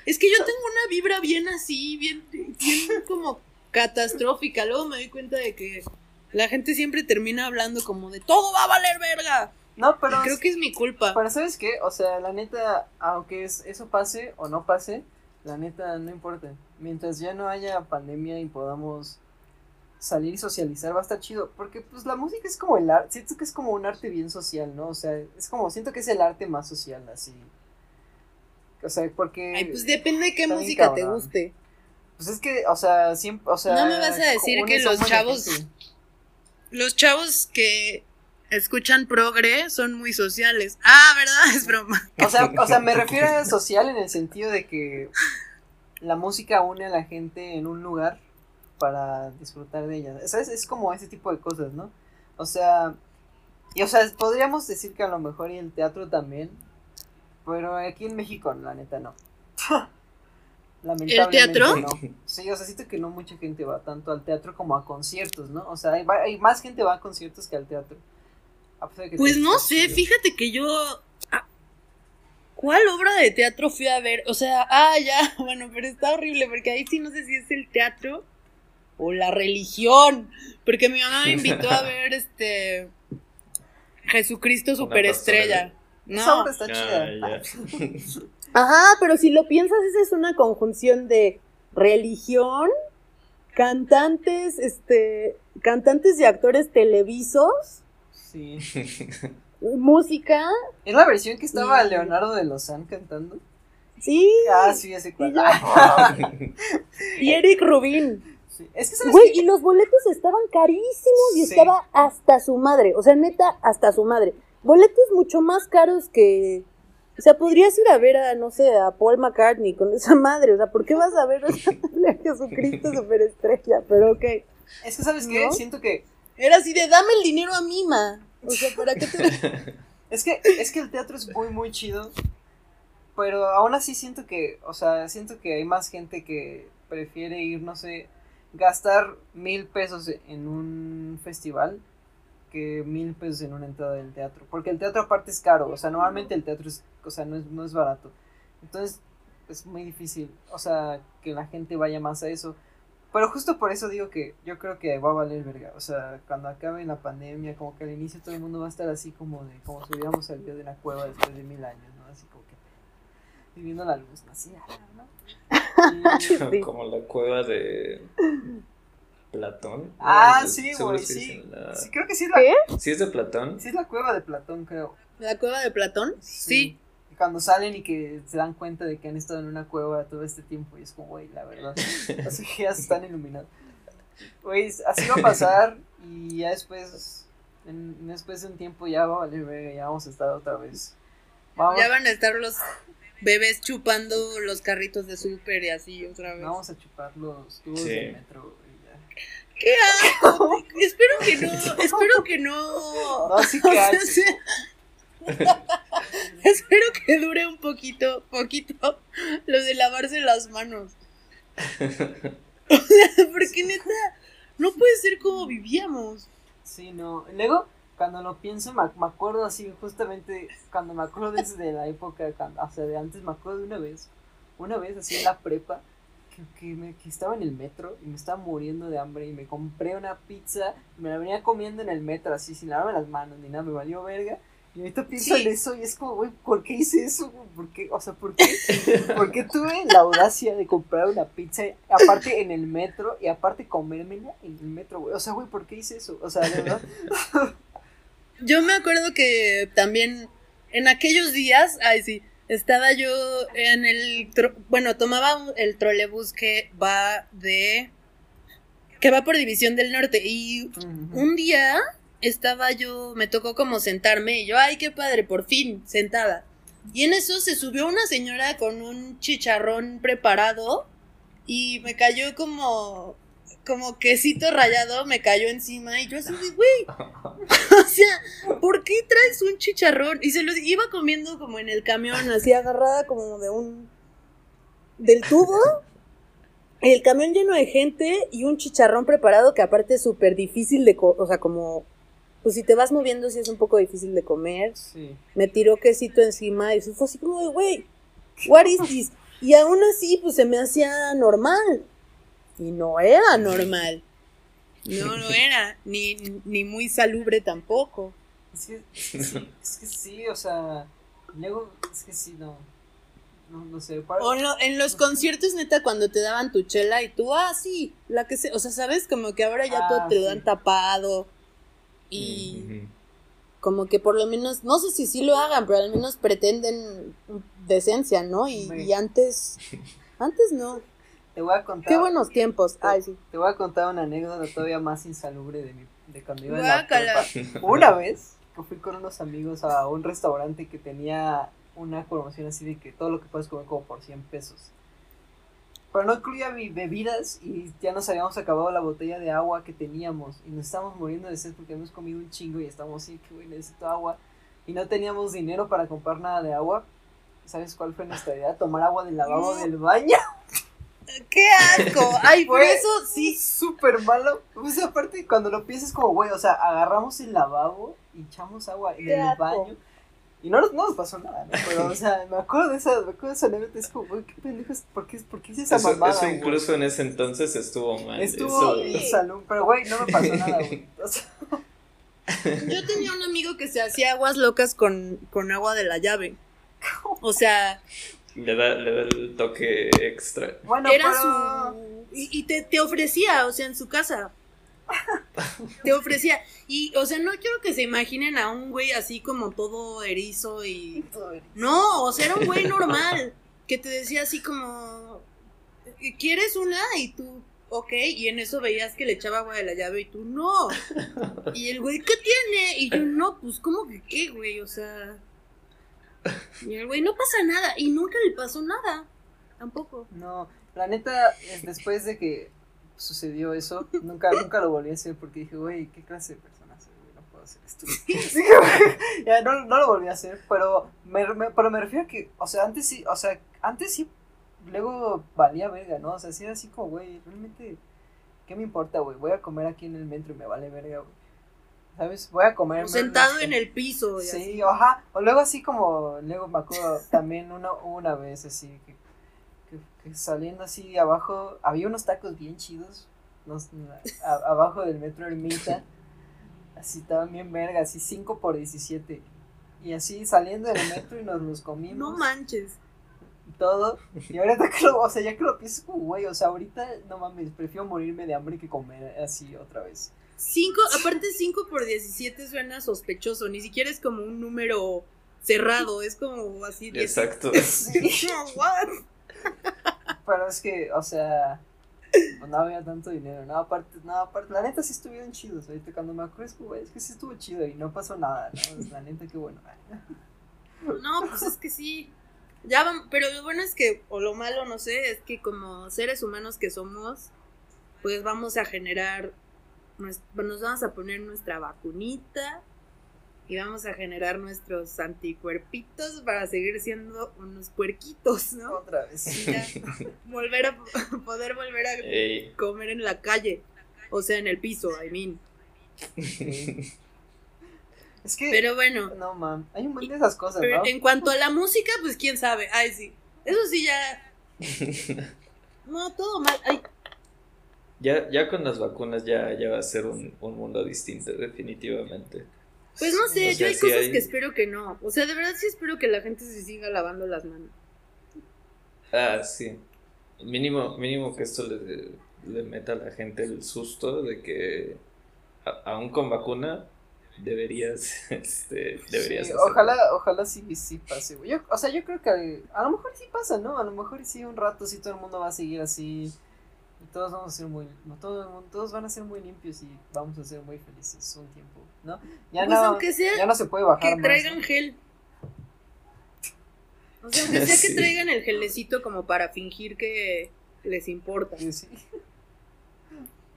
es que yo tengo una vibra bien así, bien, bien como catastrófica. Luego me doy cuenta de que la gente siempre termina hablando como de todo va a valer verga. No, pero Creo que es mi culpa. Pero ¿sabes qué? O sea, la neta, aunque es, eso pase o no pase, la neta no importa. Mientras ya no haya pandemia y podamos salir y socializar, va a estar chido. Porque pues la música es como el arte, siento que es como un arte bien social, ¿no? O sea, es como, siento que es el arte más social, así. O sea, porque... Ay, pues depende de qué música te guste. Pues es que, o sea, siempre, o sea... No me vas a decir que los chavos-. Los chavos que escuchan progre son muy sociales. Ah, ¿verdad? Es broma. O sea, o sea, me refiero a social en el sentido de que la música une a la gente en un lugar para disfrutar de ella. ¿Sabes? Es como ese tipo de cosas, ¿no? O sea, y o sea, podríamos decir que a lo mejor y el teatro también, pero aquí en México, la neta, no. Lamentablemente teatro? no. Sí, o sea, siento que no mucha gente va tanto al teatro como a conciertos, ¿no? O sea, hay, más gente va a conciertos que al teatro. A pesar de que Pues no sé, fíjate que yo. ah, ¿Cuál obra de teatro fui a ver? O sea, ah, ya, bueno, pero está horrible, porque ahí sí no sé si es el teatro o la religión. Porque mi mamá me invitó a ver este. Jesucristo Superestrella. No. está Ah, chida. Ajá, pero si lo piensas, esa es una conjunción de religión, cantantes, este, cantantes y actores televisos, Sí. música, ¿Es la versión que estaba Y- Leonardo de Lozán cantando? sí, Ah, sí, ese cual. Y yo- y Eric Rubin. Sí. Es que sabes Güey, y los boletos estaban carísimos y Sí. estaba hasta su madre, o sea, neta, hasta su madre. Boletos mucho más caros que... O sea, podrías ir a ver a, no sé, a Paul McCartney con esa madre. O sea, ¿por qué vas a ver a Jesucristo superestrella? Pero ok. Es que sabes qué? ¿No? Siento que Era así de dame el dinero a mí, ma. O sea, ¿para qué te.? es que es que el teatro es muy muy chido, pero aún así siento que, o sea, siento que hay más gente que prefiere ir, no sé, gastar mil pesos en un festival que mil pesos en una entrada del teatro, porque el teatro aparte es caro, o sea, normalmente el teatro es, o sea, no es, no es barato, entonces es muy difícil, o sea, que la gente vaya más a eso, pero justo por eso digo que yo creo que va a valer verga, o sea, cuando acabe la pandemia, como que al inicio todo el mundo va a estar así como de, como si hubiéramos salido de una cueva después de mil años, ¿no? Así como que viviendo la luz. Así, ¿no? Y- Sí. Como la cueva de Platón. Ah, No, sí, güey, sí la- creo que sí es la, ¿Qué? ¿Sí es de Platón? sí es la cueva de Platón, creo. ¿La cueva de Platón? Sí. Cuando salen y que se dan cuenta de que han estado en una cueva todo este tiempo y es como, güey, la verdad. Así que ya se están iluminados. Güey, así va a pasar y ya después, en- después de un tiempo ya va a valer verga, ya vamos a estar otra vez. Vamos, Ya van a estar los bebés chupando los carritos de súper y así otra vez. vamos a chupar los tubos Sí. del metro. ¡Qué asco! espero que no, espero que no. No, sí que espero que dure un poquito, poquito, lo de lavarse las manos. Porque neta, no puede ser como vivíamos. Sí, no. Luego, cuando lo pienso, me, me acuerdo así, justamente, cuando me acuerdo desde la época, cuando, o sea, de antes, me acuerdo de una vez, una vez así en la prepa, que, que, me, que estaba en el metro y me estaba muriendo de hambre y me compré una pizza y me la venía comiendo en el metro así, sin lavarme las manos ni nada, me valió verga. Y ahorita pienso Sí. en eso y es como, güey, ¿por qué hice eso? ¿Por qué? O sea, ¿por qué? ¿Por qué tuve la audacia de comprar una pizza, aparte en el metro, y aparte comérmela en el metro, güey? O sea, güey, ¿por qué hice eso? O sea, de verdad. Yo me acuerdo que también en aquellos días, ay sí, estaba yo en el, bueno, tomaba el trolebús que va de, que va por División del Norte y un día estaba yo, me tocó como sentarme y yo, ay, qué padre, por fin, sentada. Y en eso se subió una señora con un chicharrón preparado y me cayó como, como quesito rallado, me cayó encima y yo así de, güey, o sea, ¿por qué traes un chicharrón? Y se lo iba comiendo como en el camión, así agarrada como de un, del tubo. El camión lleno de gente y un chicharrón preparado que aparte es súper difícil de, co- o sea, como, pues si te vas moviendo sí es un poco difícil de comer. Sí. Me tiró quesito encima y fue así como de, güey, what is this? Y aún así, pues se me hacía normal. Y no era normal. No lo era, ni, ni muy salubre tampoco. Es que, es que sí, es que sí, o sea, luego, es que sí, no, no, no sé, para- O en, lo- en los conciertos, neta, cuando te daban tu chela y tú, ah, sí, la que se, o sea, ¿sabes? Como que ahora ya Ah, todo te lo dan tapado. Y como que por lo menos, no sé si sí lo hagan, pero al menos pretenden decencia, ¿no? Y, Sí. y antes, antes no. Te voy a contar, Qué buenos tiempos. Ay, sí. te voy a contar una anécdota todavía más insalubre de mi, de cuando iba en la prepa. Una vez que fui con unos amigos a un restaurante que tenía una promoción así de que todo lo que puedes comer como por 100 pesos. Pero no incluía bi- bebidas y ya nos habíamos acabado la botella de agua que teníamos y nos estábamos muriendo de sed porque habíamos comido un chingo y estábamos así que güey necesito agua y no teníamos dinero para comprar nada de agua. ¿Sabes cuál fue nuestra idea? Tomar agua del lavabo del baño. ¡Qué asco! Ay, por eso sí. súper malo. Pues aparte, cuando lo piensas como, güey, o sea, agarramos el lavabo y echamos agua en el asco. baño. Y no, nos- no nos pasó nada, ¿no? Pero, o sea, me acuerdo de esa, me acuerdo de esa anécdota. Es como, güey, qué pendejos, ¿por qué, por qué hice esa Eso, mamada? eso güey? incluso en ese entonces estuvo mal. Estuvo eso- en salón, pero, güey, no me pasó nada, güey. O sea, Yo tenía un amigo que se hacía aguas locas con, con agua de la llave. O sea, le, da, le da el toque extra. bueno, era pero... su. Y, y te, te ofrecía, o sea, en su casa. Te ofrecía. Y, o sea, no quiero que se imaginen a un güey así como todo erizo y. No, o sea, era un güey normal. Que te decía así como. ¿Quieres una? Y tú, ok. Y en eso veías que le echaba agua de la llave y tú, no. Y el güey, ¿qué tiene? Y yo, no, pues, ¿cómo que qué, güey? O sea. Y el güey, no pasa nada. Y nunca le pasó nada. Tampoco. No, la neta, es después de que sucedió eso, nunca, nunca lo volví a hacer porque dije, güey, ¿qué clase de persona soy? güey? No puedo hacer esto. Ya no, no lo volví a hacer, pero me, me- pero me refiero a que, o sea, antes sí, o sea, antes sí, luego valía verga, ¿no? O sea, sí era así como, güey, realmente, ¿qué me importa, güey? Voy a comer aquí en el metro y me vale verga, güey. ¿Sabes? Voy a comer. Sentado en el piso. Y Sí, así. ajá. O luego así como, luego me acuerdo también una, una vez así, que, que, que saliendo así abajo, había unos tacos bien chidos, a- abajo del metro Ermita, así estaban bien verga, así 5 por 17. Y así saliendo del metro y nos los comimos. No manches. y todo. Y ahorita que lo, o sea, ya que lo pienso como, güey, o sea, ahorita, no mames, prefiero morirme de hambre que comer así otra vez. Cinco, aparte 5 por 17 suena sospechoso, ni siquiera es como un número cerrado, es como así. Exacto. Pero es que, o sea, no había tanto dinero, no, aparte, no, aparte, la neta sí estuvieron chidos, ahorita cuando me acuerdo, es que, güey, es que sí estuvo chido y no pasó nada, ¿no? La neta, qué bueno. No, pues es que sí. Ya vam- pero lo bueno es que, o lo malo, no sé, es que como seres humanos que somos, pues vamos a generar, nues- nos vamos a poner nuestra vacunita y vamos a generar nuestros anticuerpitos para seguir siendo unos puerquitos, ¿no? Otra vez. Y ya volver a poder volver a Ey. comer en la calle, o sea, en el piso, I mean. Es que. Pero bueno, No, mam. Hay un montón de esas cosas, pero ¿no? en cuanto a la música, pues quién sabe. Ay, sí. Eso sí ya. No, todo mal. Ay, Ya, ya con las vacunas ya, ya va a ser un, un mundo distinto, definitivamente. pues no sé, O yo hay cosas hay- que espero que no. O sea, de verdad sí espero que la gente se siga lavando las manos. Ah, sí. Mínimo, mínimo que esto le, le meta a la gente el susto de que a- aún con vacuna deberías, este, deberías Sí, ojalá, ojalá sí, sí pase, güey. Yo- o sea, yo creo que a lo mejor sí pasa, ¿no? A lo mejor sí un rato sí todo el mundo va a seguir así y todos vamos a ser muy, no, todo el mundo- todos van a ser muy limpios y vamos a ser muy felices un tiempo, ¿no? Ya pues no, aunque sea ya no se puede bajar que más, traigan ¿no? gel. O sea, aunque sea que traigan el gelecito como para fingir que les importa. Sí, sí.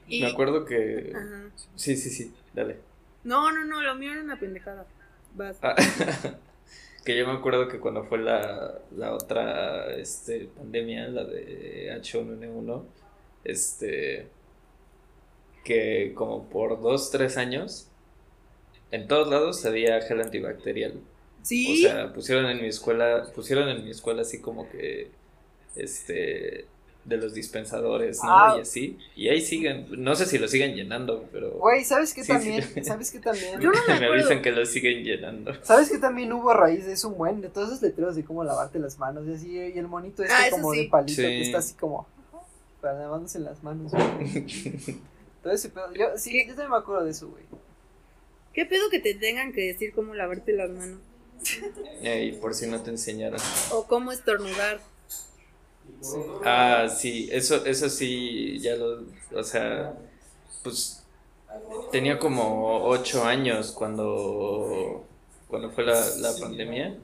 Y, Me acuerdo que... Ajá. Sí, sí, sí, dale. No, no, no, lo mío era una pendejada. Vas. Ah, que yo me acuerdo que cuando fue la, la otra este, pandemia, la de H1N1, este, que como por dos, tres años, en todos lados había gel antibacterial. Sí, O sea, pusieron en mi escuela, pusieron en mi escuela así como que, este, de los dispensadores, ¿no? Ah. Y así. Y ahí siguen, no sé si lo siguen llenando, pero Güey, ¿sabes qué Sí, sí. también? ¿Sabes qué también? Yo no me me avisan que lo siguen llenando. ¿Sabes qué también hubo a raíz de eso un buen? De todos esos letreros de cómo lavarte las manos y así, y el monito este Ah, como sí. de palito Sí. que está así como para lavándose las manos. güey. Todo ese pedo. Yo, sí, yo también me acuerdo de eso, güey. ¿qué pedo que te tengan que decir cómo lavarte las manos? Y por si no te enseñaron. O cómo estornudar. Ah, sí, eso, eso sí, ya lo, o sea, pues tenía como ocho años cuando, cuando fue la, la pandemia.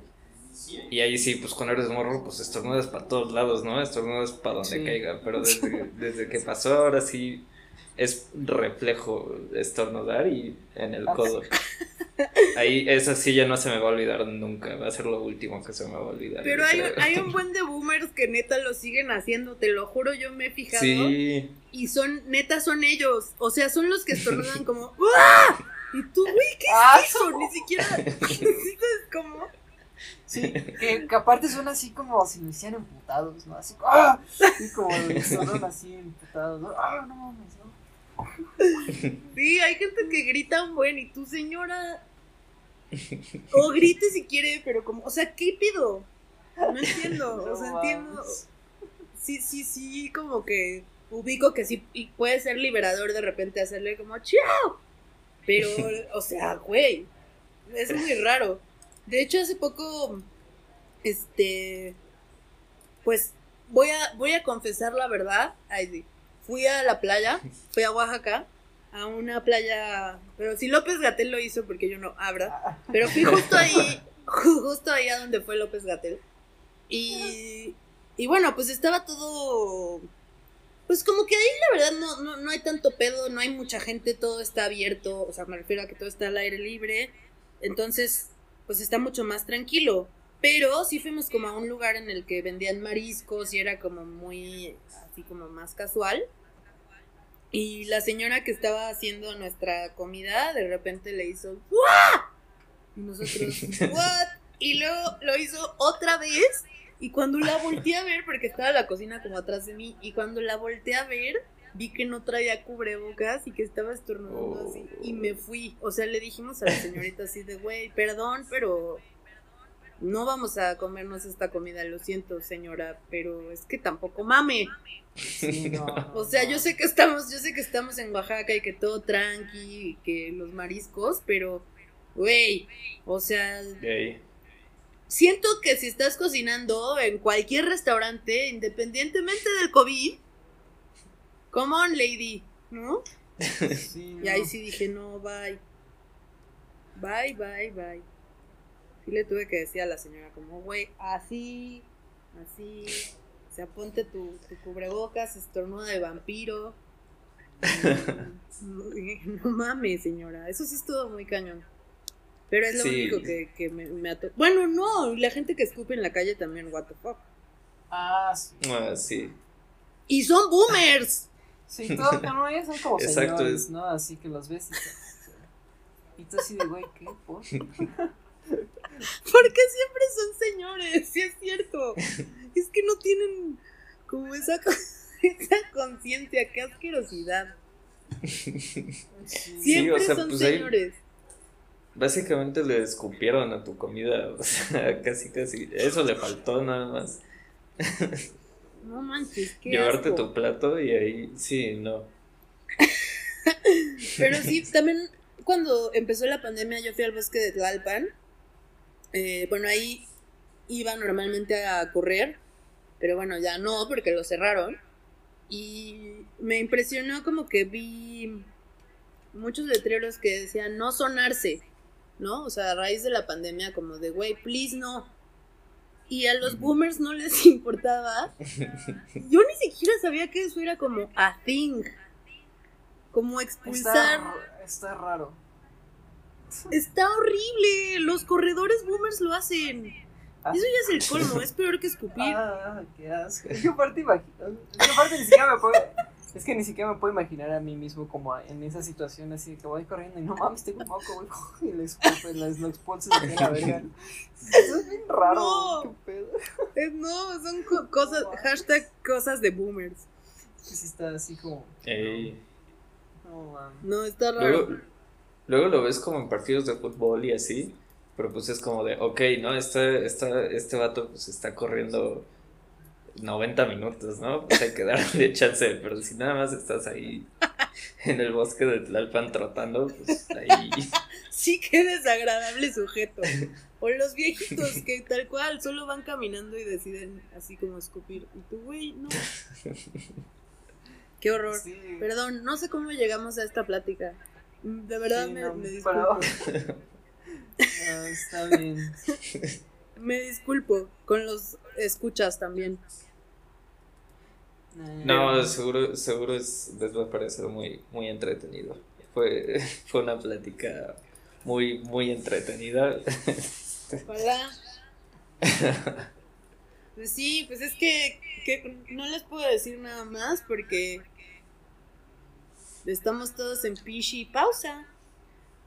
Y ahí sí, pues cuando eres morro, pues estornudas para todos lados, ¿no? Estornudas para donde Sí. caiga. Pero desde, desde que pasó, ahora sí es reflejo estornudar y en el codo. Ahí, eso sí ya no se me va a olvidar nunca. Va a ser lo último que se me va a olvidar. Pero hay, hay un buen de boomers que neta lo siguen haciendo, te lo juro, yo me he fijado. Sí. Y son, neta, son ellos. O sea, son los que estornudan como, ¡Uah! Y tú, güey, ¿qué Ah, es eso? Ni siquiera, ¿sabes cómo? Sí, que, que aparte suena así como si lo hicieran emputados, ¿no? Así, ¡ah! Y como sonan así emputados, ¿no? ¡Ah, no mames! ¿no? Sí, hay gente que grita un buen y tú, señora. O grite si quiere, pero como, o sea, ¿qué pido? No entiendo, o sea, No entiendo. Sí, sí, sí, como que ubico que sí y puede ser liberador de repente hacerle como ¡Chao! Pero, o sea, güey, es muy raro. De hecho, hace poco, este, pues, voy a, voy a confesar la verdad. Ay, sí. Fui a la playa, fui a Oaxaca, a una playa, pero si López Gatel lo hizo porque yo no abra. Pero fui justo ahí, ju- justo ahí a donde fue López Gatel. Y, y bueno, pues estaba todo. Pues como que ahí la verdad no, no, no hay tanto pedo, no hay mucha gente, todo está abierto, o sea, me refiero a que todo está al aire libre. Entonces, pues está mucho más tranquilo. Pero sí fuimos como a un lugar en el que vendían mariscos y era como muy, así como más casual. Y la señora que estaba haciendo nuestra comida de repente le hizo ¡Wah! Y nosotros, ¿what? Y luego lo hizo otra vez. Y cuando la volteé a ver, porque estaba la cocina como atrás de mí, y cuando la volteé a ver, vi que no traía cubrebocas y que estaba estornudando Oh. así. Y me fui. O sea, le dijimos a la señorita así de, güey, perdón, pero no vamos a comernos esta comida, lo siento, señora, pero es que tampoco mame. Sí, no, O sea, yo sé que estamos, yo sé que estamos en Oaxaca y que todo tranqui, y que los mariscos, pero, güey, o sea, siento que si estás cocinando en cualquier restaurante, independientemente del COVID, come on, lady, ¿no? Sí, Y ahí sí dije, no, bye. Bye, bye, bye. Sí le tuve que decir a la señora, como, güey, así, así. O sea, ponte tu, tu cubrebocas, estornuda de vampiro. No, no mames, señora. Eso sí estuvo muy cañón. Pero es lo Sí. único que, que me, me ato- Bueno, no, la gente que escupe en la calle también, what the fuck. Ah, sí. Ah, sí. Y son boomers. Sí, todos no, ellos son como Exacto, señores, es- ¿no? Así que los ves y, y tú así de, güey, ¿qué? ¿Por? Porque siempre son señores, sí es cierto. Es que no tienen como esa, esa conciencia, qué asquerosidad. Sí. Siempre o sea, son pues ahí- señores. Básicamente le escupieron a tu comida, o sea, casi, casi. Eso le faltó nada más. No manches, qué Llevarte asco. tu plato y ahí, sí, no. Pero sí, también cuando empezó la pandemia yo fui al bosque de Tlalpan. Eh, bueno, ahí iba normalmente a correr, pero bueno, ya no, porque lo cerraron. Y me impresionó como que vi muchos letreros que decían no sonarse, ¿no? O sea, a raíz de la pandemia, como de, güey, please no. Y a los boomers no les importaba. Yo ni siquiera sabía que eso era como a thing. Como expulsar. Está, está raro. Está horrible. Los corredores boomers lo hacen. Ah, Eso ya es el colmo. Es peor que escupir. Ah, qué asco. Yo aparte imagino. Yo aparte ni siquiera me puedo. Es que ni siquiera me puedo imaginar a mí mismo como en esa situación así que voy corriendo y no mames, tengo un moco, güey. Y lo, lo expulso de la verga. Eso es bien raro. No. Qué pedo. No, son co- cosas. Hashtag cosas de boomers. Sí, está así como. Ey. No mames. No, está raro. Luego, luego lo ves como en partidos de fútbol y así, pero pues es como de, ok, ¿no? Este, esta, este vato pues está corriendo 90 minutos, ¿no? Pues hay que darle chance, pero si nada más estás ahí en el bosque de Tlalpan trotando, pues ahí... Sí, qué desagradable sujeto. O los viejitos que tal cual solo van caminando y deciden así como escupir. Y tú, güey, no. Qué horror. Sí. Perdón, no sé cómo llegamos a esta plática. De verdad Sí, me, no, me pero- disculpo. Ah, está bien. Me disculpo con los escuchas también. Eh, No, seguro, seguro es, les va a parecer muy, muy entretenido. Fue, fue una plática muy, muy entretenida. Ojalá. Pues sí, pues es que, que no les puedo decir nada más porque estamos todos en pishi pausa.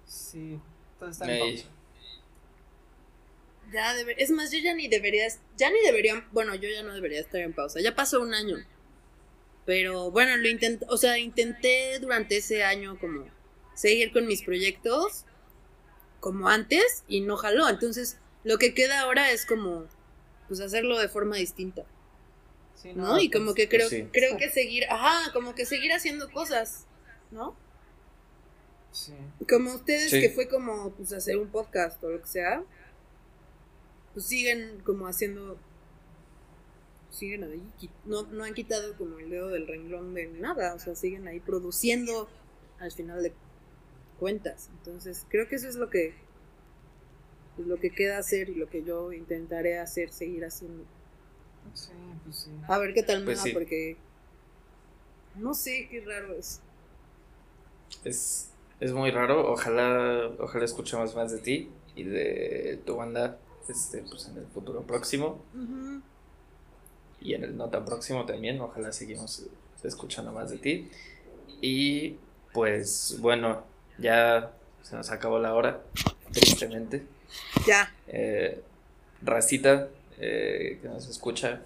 Sí, todo está en pausa. Ya deber- es más, yo ya ni debería, ya ni debería, bueno, yo ya no debería estar en pausa. Ya pasó un año. Pero bueno, lo intenté, o sea, intenté durante ese año como seguir con mis proyectos como antes y no jaló. Entonces, lo que queda ahora es como pues hacerlo de forma distinta, Sí, ¿no? Y como que creo sí. creo que seguir, ajá, como que seguir haciendo cosas, ¿no? Sí. Como ustedes Sí. que fue como pues hacer un podcast o lo que sea, pues siguen como haciendo siguen ahí, no, no han quitado como el dedo del renglón de nada, o sea, siguen ahí produciendo al final de cuentas. Entonces, creo que eso es lo que pues, lo que queda hacer y lo que yo intentaré hacer, seguir haciendo. Sí, pues sí. A ver qué tal me Pues va, sí. porque no sé qué raro es. Es, es muy raro. Ojalá, ojalá escuchemos más de ti y de tu banda este, pues, en el futuro próximo y en el no tan próximo también. Ojalá seguimos escuchando más de ti. Y pues bueno, ya se nos acabó la hora, tristemente. Ya. Eh, racita eh, que nos escucha,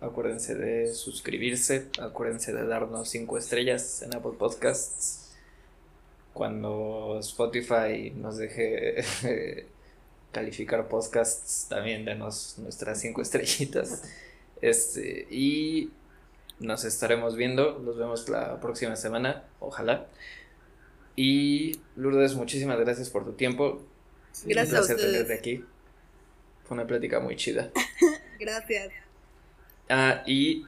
acuérdense de suscribirse, acuérdense de darnos 5 estrellas en Apple Podcasts. Cuando Spotify nos deje calificar podcasts, también denos nuestras 5 estrellitas. Este, y nos estaremos viendo, nos vemos la próxima semana, ojalá. Y Lourdes, muchísimas gracias por tu tiempo. Gracias Un placer tenerte aquí. Fue una plática muy chida. Gracias. Ah, y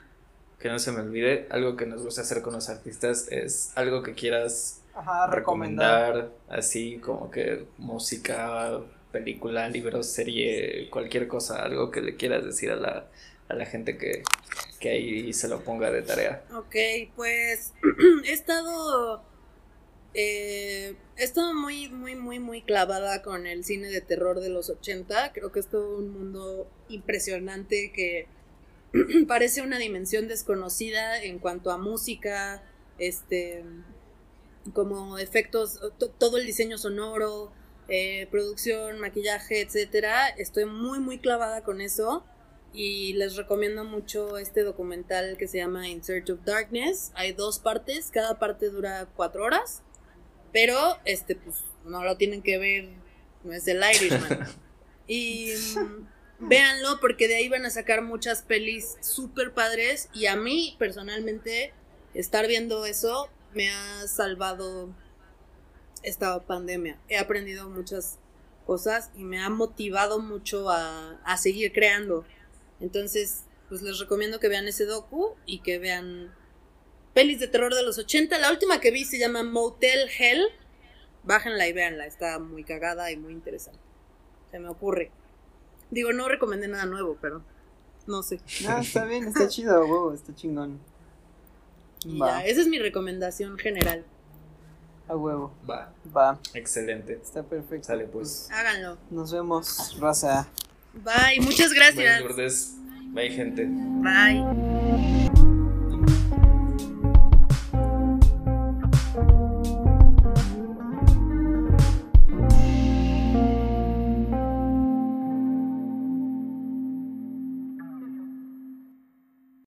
que no se me olvide, algo que nos gusta hacer con los artistas es algo que quieras Ajá, recomendar. recomendar, así como que música, película, libro, serie, cualquier cosa, algo que le quieras decir a la, a la gente que, que ahí se lo ponga de tarea. Ok, pues he estado eh, he estado muy, muy, muy, muy clavada con el cine de terror de los 80. Creo que es todo un mundo impresionante que parece una dimensión desconocida en cuanto a música, este, como efectos, to- todo el diseño sonoro, eh, producción, maquillaje, etcétera. Estoy muy, muy clavada con eso. Y les recomiendo mucho este documental que se llama In Search of Darkness. Hay dos partes, cada parte dura cuatro horas. Pero, este, pues, no lo tienen que ver, no es el Irishman. y mm, véanlo porque de ahí van a sacar muchas pelis súper padres. Y a mí, personalmente, estar viendo eso me ha salvado esta pandemia. He aprendido muchas cosas y me ha motivado mucho a, a seguir creando. Entonces, pues les recomiendo que vean ese docu y que vean pelis de terror de los 80. La última que vi se llama Motel Hell. Bájenla y véanla, está muy cagada y muy interesante. Se me ocurre. Digo, no recomendé nada nuevo, pero no sé. No, está bien, está chido, huevo, está chingón. Y ya, esa es mi recomendación general. A huevo. Va, Va, excelente. está perfecto. Sale, pues. Háganlo. Nos vemos, raza. Bye, muchas Bye, gracias. Lourdes. Bye, gente. Bye.